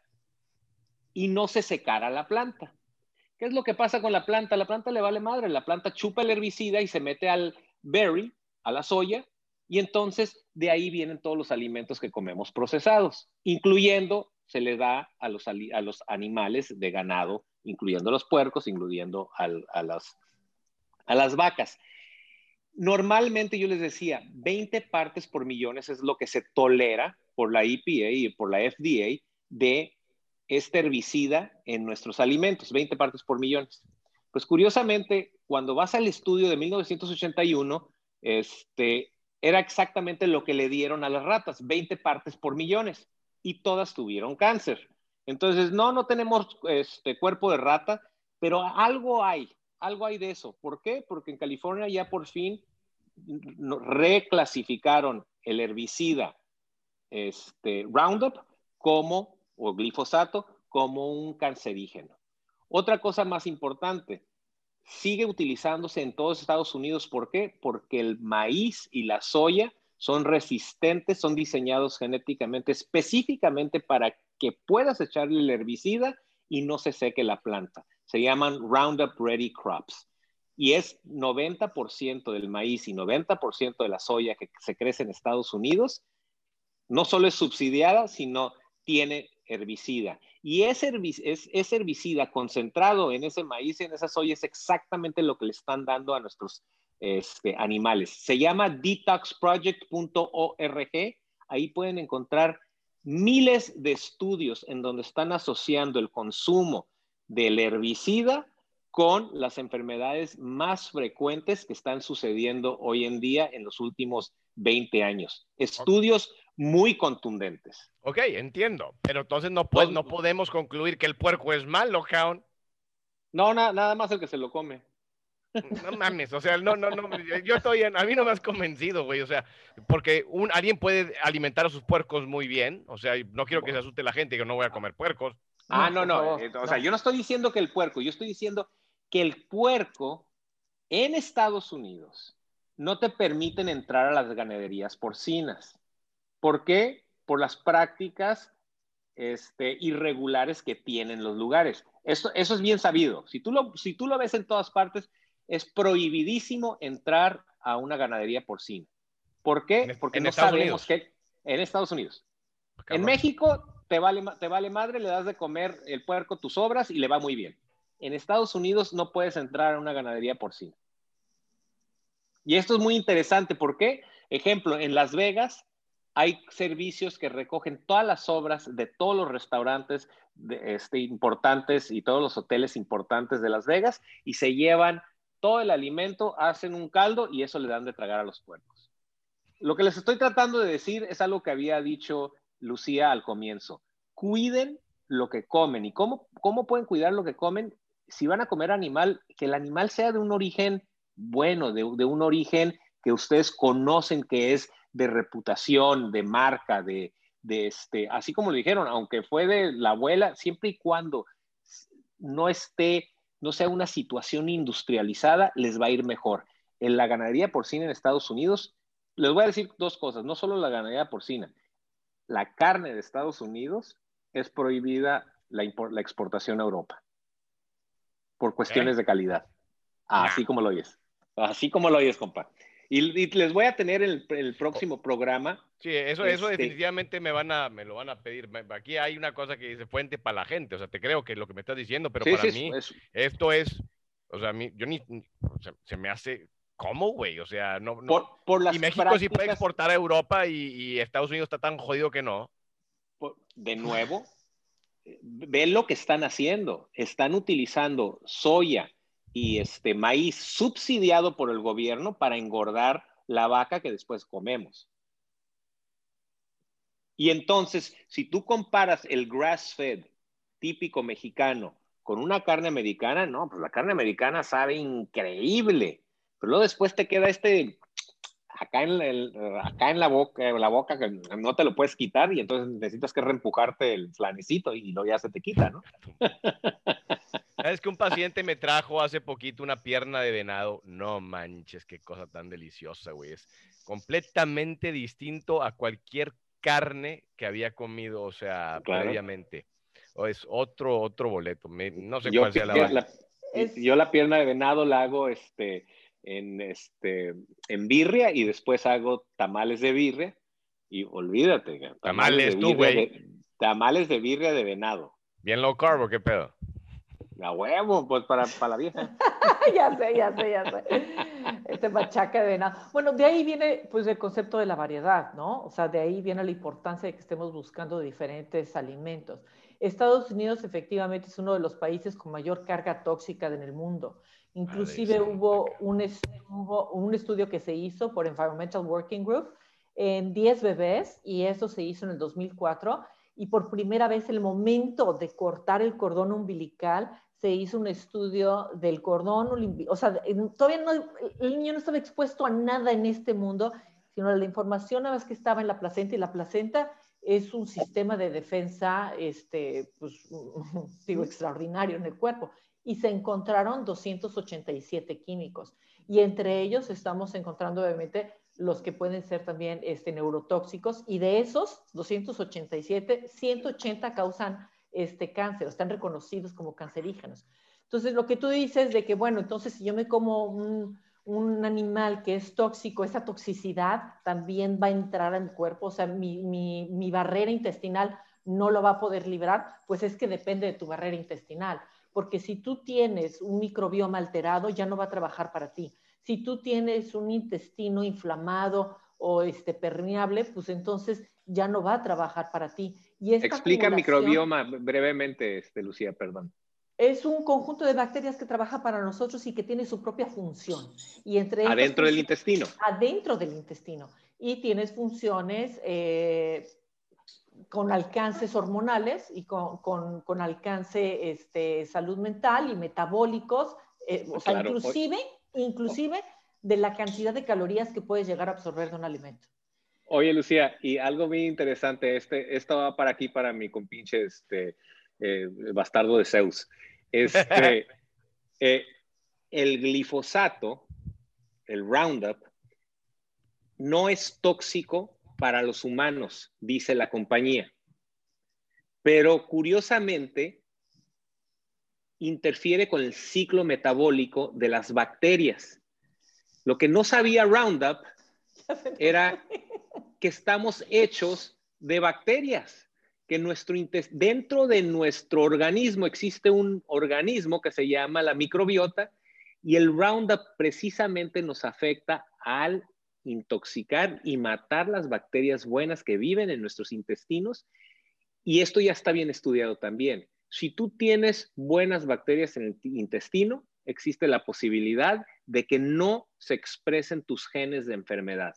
y no se secara la planta. ¿Qué es lo que pasa con la planta? La planta le vale madre, la planta chupa el herbicida y se mete al berry, a la soya, y entonces de ahí vienen todos los alimentos que comemos procesados, incluyendo, se le da a los, a los animales de ganado incluyendo los puercos, incluyendo a, las, a las vacas. Normalmente yo les decía, 20 partes por millones es lo que se tolera por la EPA y por la FDA de este herbicida en nuestros alimentos, 20 partes por millones. Pues curiosamente, cuando vas al estudio de 1981, este, era exactamente lo que le dieron a las ratas, 20 partes por millones, y todas tuvieron cáncer. Entonces, no, no tenemos este cuerpo de rata, pero algo hay, algo hay de eso. ¿Por qué? Porque en California ya por fin reclasificaron el herbicida este, Roundup como, o glifosato, como un cancerígeno. Otra cosa más importante, sigue utilizándose en todos Estados Unidos. ¿Por qué? Porque el maíz y la soya son resistentes, son diseñados genéticamente específicamente para que puedas echarle el herbicida y no se seque la planta. Se llaman Roundup Ready Crops. Y es 90% del maíz y 90% de la soya que se crece en Estados Unidos, no solo es subsidiada, sino tiene herbicida. Y ese herbicida, concentrado en ese maíz y en esa soya es exactamente lo que le están dando a nuestros este, animales. Se llama detoxproject.org. Ahí pueden encontrar miles de estudios en donde están asociando el consumo del herbicida con las enfermedades más frecuentes que están sucediendo hoy en día en los últimos 20 años. Estudios muy contundentes. Ok, entiendo. Pero entonces no, no podemos concluir que el puerco es malo. No, nada más el que se lo come. No mames, o sea, no, no, no, yo estoy, en, a mí no me has convencido, güey, o sea, porque un, alguien puede alimentar a sus puercos muy bien, o sea, no quiero que se asuste la gente que no voy a comer puercos. Ah, no, no, eh, o sea, yo no estoy diciendo que el puerco, yo estoy diciendo que el puerco en Estados Unidos no te permiten entrar a las ganaderías porcinas. ¿Por qué? Por las prácticas este, irregulares que tienen los lugares. Eso, eso es bien sabido. Si tú, lo, si tú lo ves en todas partes, es prohibidísimo entrar a una ganadería porcina. ¿Por qué? Porque no sabemos que en Estados Unidos. En México te vale, te vale madre, le das de comer el puerco tus obras y le va muy bien. En Estados Unidos no puedes entrar a una ganadería porcina. Y esto es muy interesante. ¿Por qué? Ejemplo, en Las Vegas hay servicios que recogen todas las obras de todos los restaurantes este, importantes y todos los hoteles importantes de Las Vegas y se llevan todo el alimento, hacen un caldo y eso le dan de tragar a los puercos. Lo que les estoy tratando de decir es algo que había dicho Lucía al comienzo. Cuiden lo que comen. ¿Y cómo, cómo pueden cuidar lo que comen? Si van a comer animal, que el animal sea de un origen bueno, de, un origen que ustedes conocen que es de reputación, de marca, de, de este, así como lo dijeron, aunque fue de la abuela, siempre y cuando no esté no sea una situación industrializada, les va a ir mejor. En la ganadería porcina en Estados Unidos, les voy a decir dos cosas, no solo la ganadería porcina, la carne de Estados Unidos es prohibida la, exportación a Europa por cuestiones de calidad. Así como lo oyes. Así como lo oyes, compa. Y, les voy a tener el, el próximo programa. Sí, eso, eso este definitivamente me van a, me lo van a pedir. Aquí hay una cosa que dice fuente para la gente. O sea, te creo que es lo que me estás diciendo, pero para mí esto es, o sea, yo ni, se me hace, ¿cómo, güey? O sea, no, Por, las y México sí puede exportar a Europa y, Estados Unidos está tan jodido que no. de nuevo, ven lo que están haciendo. Están utilizando soya, y este maíz subsidiado por el gobierno para engordar la vaca que después comemos. Y entonces, si tú comparas el grass-fed típico mexicano con una carne americana, no, pues la carne americana sabe increíble, pero luego después te queda este acá en, acá en la boca, la boca que no te lo puedes quitar y entonces necesitas que reempujarte el flanecito y luego ya se te quita, ¿no? [laughs] Es que un paciente me trajo hace poquito una pierna de venado. No manches, qué cosa tan deliciosa, güey. Es completamente distinto a cualquier carne que había comido, o sea, previamente. O es otro, otro boleto. no sé cuál sea la, Yo la pierna de venado la hago este, en, este, en birria y después hago tamales de birria. Y olvídate. Tamales, tamales tú, güey. Tamales de birria de venado. Bien low carb, ¿qué pedo? A huevo, pues para, para la vieja. [laughs] ya sé, ya sé, ya sé. Este machaca de venado. Bueno, de ahí viene pues el concepto de la variedad, ¿no? O sea, de ahí viene la importancia de que estemos buscando diferentes alimentos. Estados Unidos efectivamente es uno de los países con mayor carga tóxica en el mundo. Inclusive hubo, un, un estudio que se hizo por Environmental Working Group en 10 bebés y eso se hizo en el 2004 y por primera vez el momento de cortar el cordón umbilical se hizo un estudio del cordón, o sea, todavía no, el niño no estaba expuesto a nada en este mundo, sino la información nada más que estaba en la placenta y la placenta es un sistema de defensa, este, pues, [laughs] digo, extraordinario en el cuerpo. Y se encontraron 287 químicos. Y entre ellos estamos encontrando, obviamente, los que pueden ser también este, neurotóxicos. Y de esos 287, 180 causan este cáncer, están reconocidos como cancerígenos. Entonces, lo que tú dices de que, bueno, entonces si yo me como un, animal que es tóxico, esa toxicidad también va a entrar a mi cuerpo, o sea, mi, mi, mi barrera intestinal no lo va a poder librar, pues es que depende de tu barrera intestinal, porque si tú tienes un microbioma alterado, ya no va a trabajar para ti. Si tú tienes un intestino inflamado o este, permeable, pues entonces ya no va a trabajar para ti. Y Explica microbioma brevemente, este, Lucía, perdón. Es un conjunto de bacterias que trabaja para nosotros y que tiene su propia función. Y entre adentro del intestino. Adentro del intestino. Y tienes funciones eh, con alcances hormonales y con, con, con alcance este, salud mental y metabólicos, eh, o sea, inclusive, inclusive de la cantidad de calorías que puedes llegar a absorber de un alimento. Oye, Lucía, y algo muy interesante, este, esto va para aquí, para mi compinche, este, eh, bastardo de Zeus. Este, [laughs] eh, el glifosato, el Roundup, no es tóxico para los humanos, dice la compañía. Pero curiosamente, interfiere con el ciclo metabólico de las bacterias. Lo que no sabía Roundup era que estamos hechos de bacterias, que nuestro, dentro de nuestro organismo existe un organismo que se llama la microbiota y el Roundup precisamente nos afecta al intoxicar y matar las bacterias buenas que viven en nuestros intestinos. Y esto ya está bien estudiado también. Si tú tienes buenas bacterias en el intestino, existe la posibilidad de que no se expresen tus genes de enfermedad,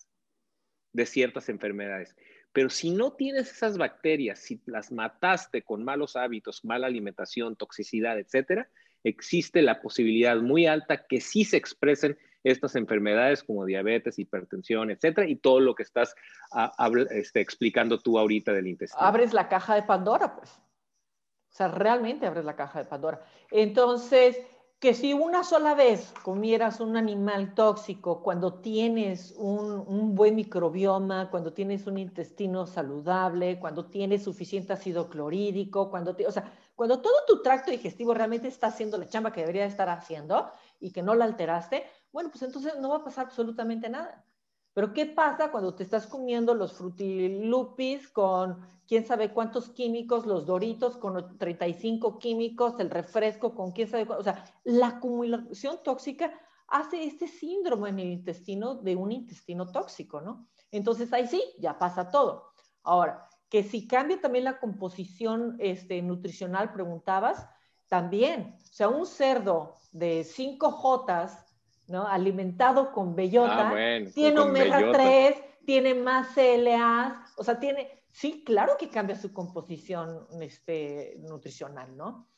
de ciertas enfermedades. Pero si no tienes esas bacterias, si las mataste con malos hábitos, mala alimentación, toxicidad, etcétera, existe la posibilidad muy alta que sí se expresen estas enfermedades como diabetes, hipertensión, etcétera, y todo lo que estás ah, este, explicando tú ahorita del intestino. Abres la caja de Pandora, pues. O sea, realmente abres la caja de Pandora. Entonces, que si una sola vez comieras un animal tóxico, cuando tienes un, buen microbioma, cuando tienes un intestino saludable, cuando tienes suficiente ácido clorhídrico, cuando, o sea, cuando todo tu tracto digestivo realmente está haciendo la chamba que debería estar haciendo y que no la alteraste, bueno, pues entonces no va a pasar absolutamente nada. Pero ¿qué pasa cuando te estás comiendo los frutilupis con quién sabe cuántos químicos, los doritos con 35 químicos, el refresco con quién sabe cuántos? O sea, la acumulación tóxica hace este síndrome en el intestino de un intestino tóxico, ¿no? Entonces ahí sí, ya pasa todo. Ahora, que si cambia también la composición este, nutricional, preguntabas, también. O sea, un cerdo de 5 jotas ¿no? Alimentado con bellota, ah, tiene omega 3, tiene más CLAs, o sea, tiene, sí, claro que cambia su composición este, nutricional, ¿no?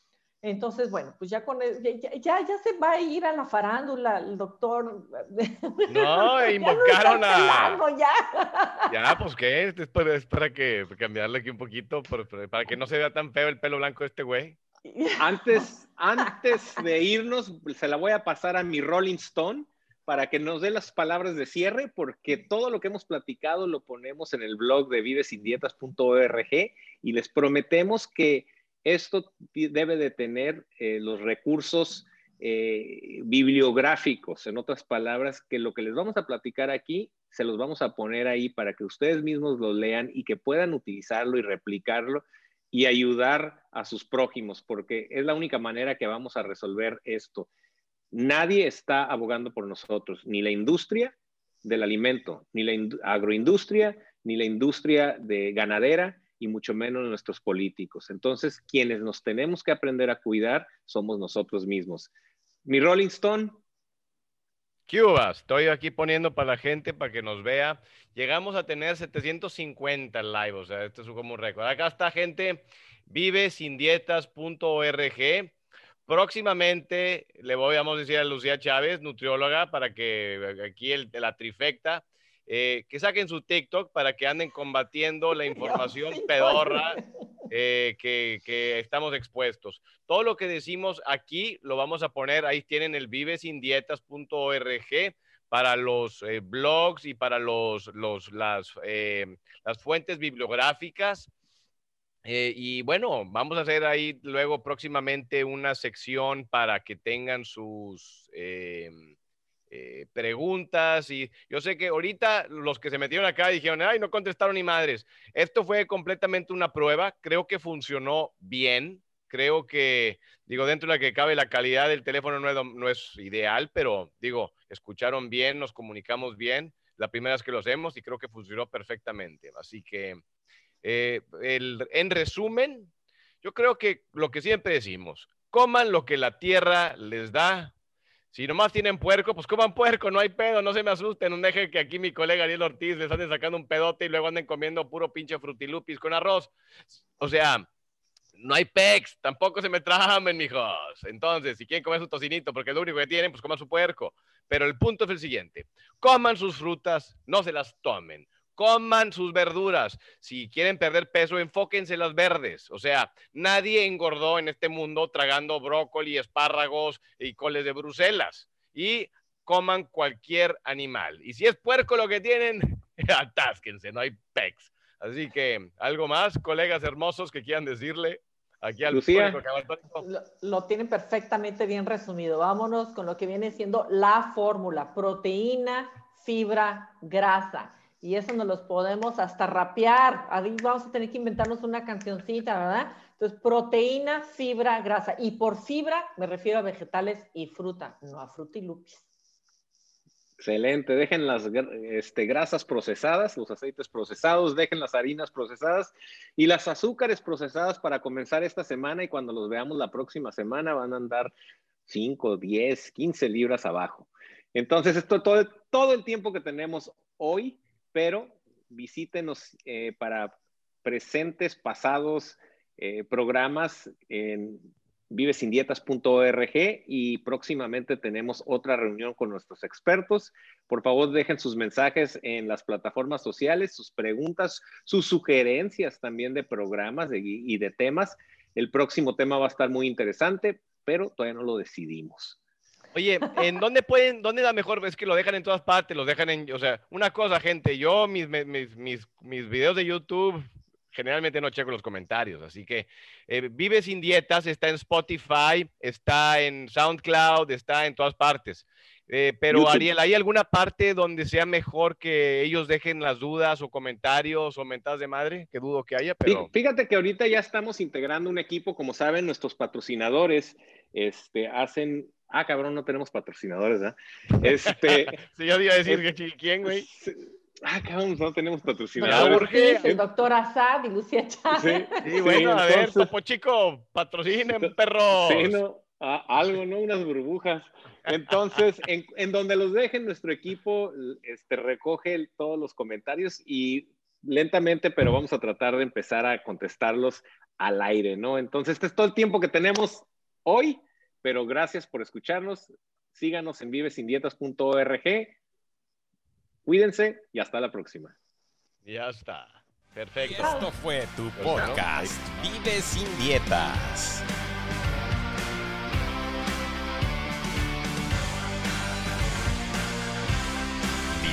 Entonces, bueno, pues ya con ya, ya, se va a ir a la farándula el doctor. No, [laughs] invocaron a. ya. ya, pues qué, es para, es para que cambiarle aquí un poquito, para que no se vea tan feo el pelo blanco de este güey. Antes, antes de irnos, se la voy a pasar a mi Rolling Stone para que nos dé las palabras de cierre, porque todo lo que hemos platicado lo ponemos en el blog de vivesindietas.org y les prometemos que esto debe de tener eh, los recursos eh, bibliográficos, en otras palabras, que lo que les vamos a platicar aquí se los vamos a poner ahí para que ustedes mismos lo lean y que puedan utilizarlo y replicarlo y ayudar a sus prójimos, porque es la única manera que vamos a resolver esto. Nadie está abogando por nosotros, ni la industria del alimento, ni la agroindustria, ni la industria de ganadera, y mucho menos nuestros políticos. Entonces, quienes nos tenemos que aprender a cuidar somos nosotros mismos. Mi Rolling Stone, Cuba, estoy aquí poniendo para la gente para que nos vea. Llegamos a tener 750 live, o sea, esto es como un récord. Acá está gente, vivesindietas.org. Próximamente le voy a decir a Lucía Chávez, nutrióloga, para que aquí el, la trifecta, eh, que saquen su TikTok para que anden combatiendo la [laughs] información pedorra eh, que, estamos expuestos. Todo lo que decimos aquí lo vamos a poner, ahí tienen el vivesindietas.org para los eh, blogs y para los, las, las fuentes bibliográficas. y bueno, vamos a hacer ahí luego próximamente una sección para que tengan sus eh, preguntas y yo sé que ahorita los que se metieron acá dijeron, ay, no contestaron ni madres. Esto fue completamente una prueba, creo que funcionó bien, Creo que, digo, dentro de la que cabe la calidad del teléfono no es, no es ideal, pero digo, escucharon bien, nos comunicamos bien. La primera vez que lo hacemos y creo que funcionó perfectamente. Así que, eh, en resumen, yo creo que lo que siempre decimos, coman lo que la tierra les da. Si nomás tienen puerco, pues coman puerco, no hay pedo, no se me asusten, no dejen que aquí mi colega Ariel Ortiz les anden sacando un pedote y luego anden comiendo puro pinche frutilupis con arroz. O sea, no hay pex, tampoco se me tramen, mijos. Entonces, si quieren comer su tocinito, porque es lo único que tienen, pues coman su puerco. Pero el punto es el siguiente, coman sus frutas, no se las tomen coman sus verduras. Si quieren perder peso, enfóquense en las verdes. O sea, nadie engordó en este mundo tragando brócoli, espárragos y coles de Bruselas. Y coman cualquier animal. Y si es puerco lo que tienen, [laughs] atásquense, no hay pecs. Así que, ¿algo más, colegas hermosos, que quieran decirle aquí al Lucía. Lo, lo tienen perfectamente bien resumido. Vámonos con lo que viene siendo la fórmula. Proteína, fibra, grasa y eso nos los podemos hasta rapear. Ahí vamos a tener que inventarnos una cancioncita, ¿verdad? Entonces, proteína, fibra, grasa. Y por fibra me refiero a vegetales y fruta, no a frutilupis. Excelente, dejen las este, grasas procesadas, los aceites procesados, dejen las harinas procesadas y las azúcares procesadas para comenzar esta semana y cuando los veamos la próxima semana van a andar 5, 10, 15 libras abajo. Entonces, esto todo, todo el tiempo que tenemos hoy pero visítenos eh, para presentes, pasados eh, programas en vivesindietas.org y próximamente tenemos otra reunión con nuestros expertos. Por favor, dejen sus mensajes en las plataformas sociales, sus preguntas, sus sugerencias también de programas y de temas. El próximo tema va a estar muy interesante, pero todavía no lo decidimos. Oye, ¿en dónde pueden, dónde la mejor? Es que lo dejan en todas partes, lo dejan en, o sea, una cosa, gente, yo mis, mis, mis, mis videos de YouTube generalmente no checo los comentarios, así que eh, Vive sin dietas está en Spotify, está en SoundCloud, está en todas partes. Eh, pero Ariel, ¿hay alguna parte donde sea mejor que ellos dejen las dudas o comentarios o mentadas de madre? Que dudo que haya, pero... Fíjate que ahorita ya estamos integrando un equipo, como saben, nuestros patrocinadores este, hacen Ah, cabrón, no tenemos patrocinadores, ¿verdad? Este, [laughs] sí, yo iba a decir que quién, güey. Ah, cabrón, no tenemos patrocinadores. el doctor Asad y Lucía Chávez. Sí, bueno, a ver, Topo Chico, patrocinen, perros. Sí, no, algo, ¿no? Unas burbujas. Entonces, en, en, donde los dejen, nuestro equipo este, recoge todos los comentarios y lentamente, pero vamos a tratar de empezar a contestarlos al aire, ¿no? Entonces, este es todo el tiempo que tenemos hoy pero gracias por escucharnos. Síganos en vivesindietas.org. Cuídense y hasta la próxima. Ya está. Perfecto. esto fue tu podcast, Vive sin Dietas.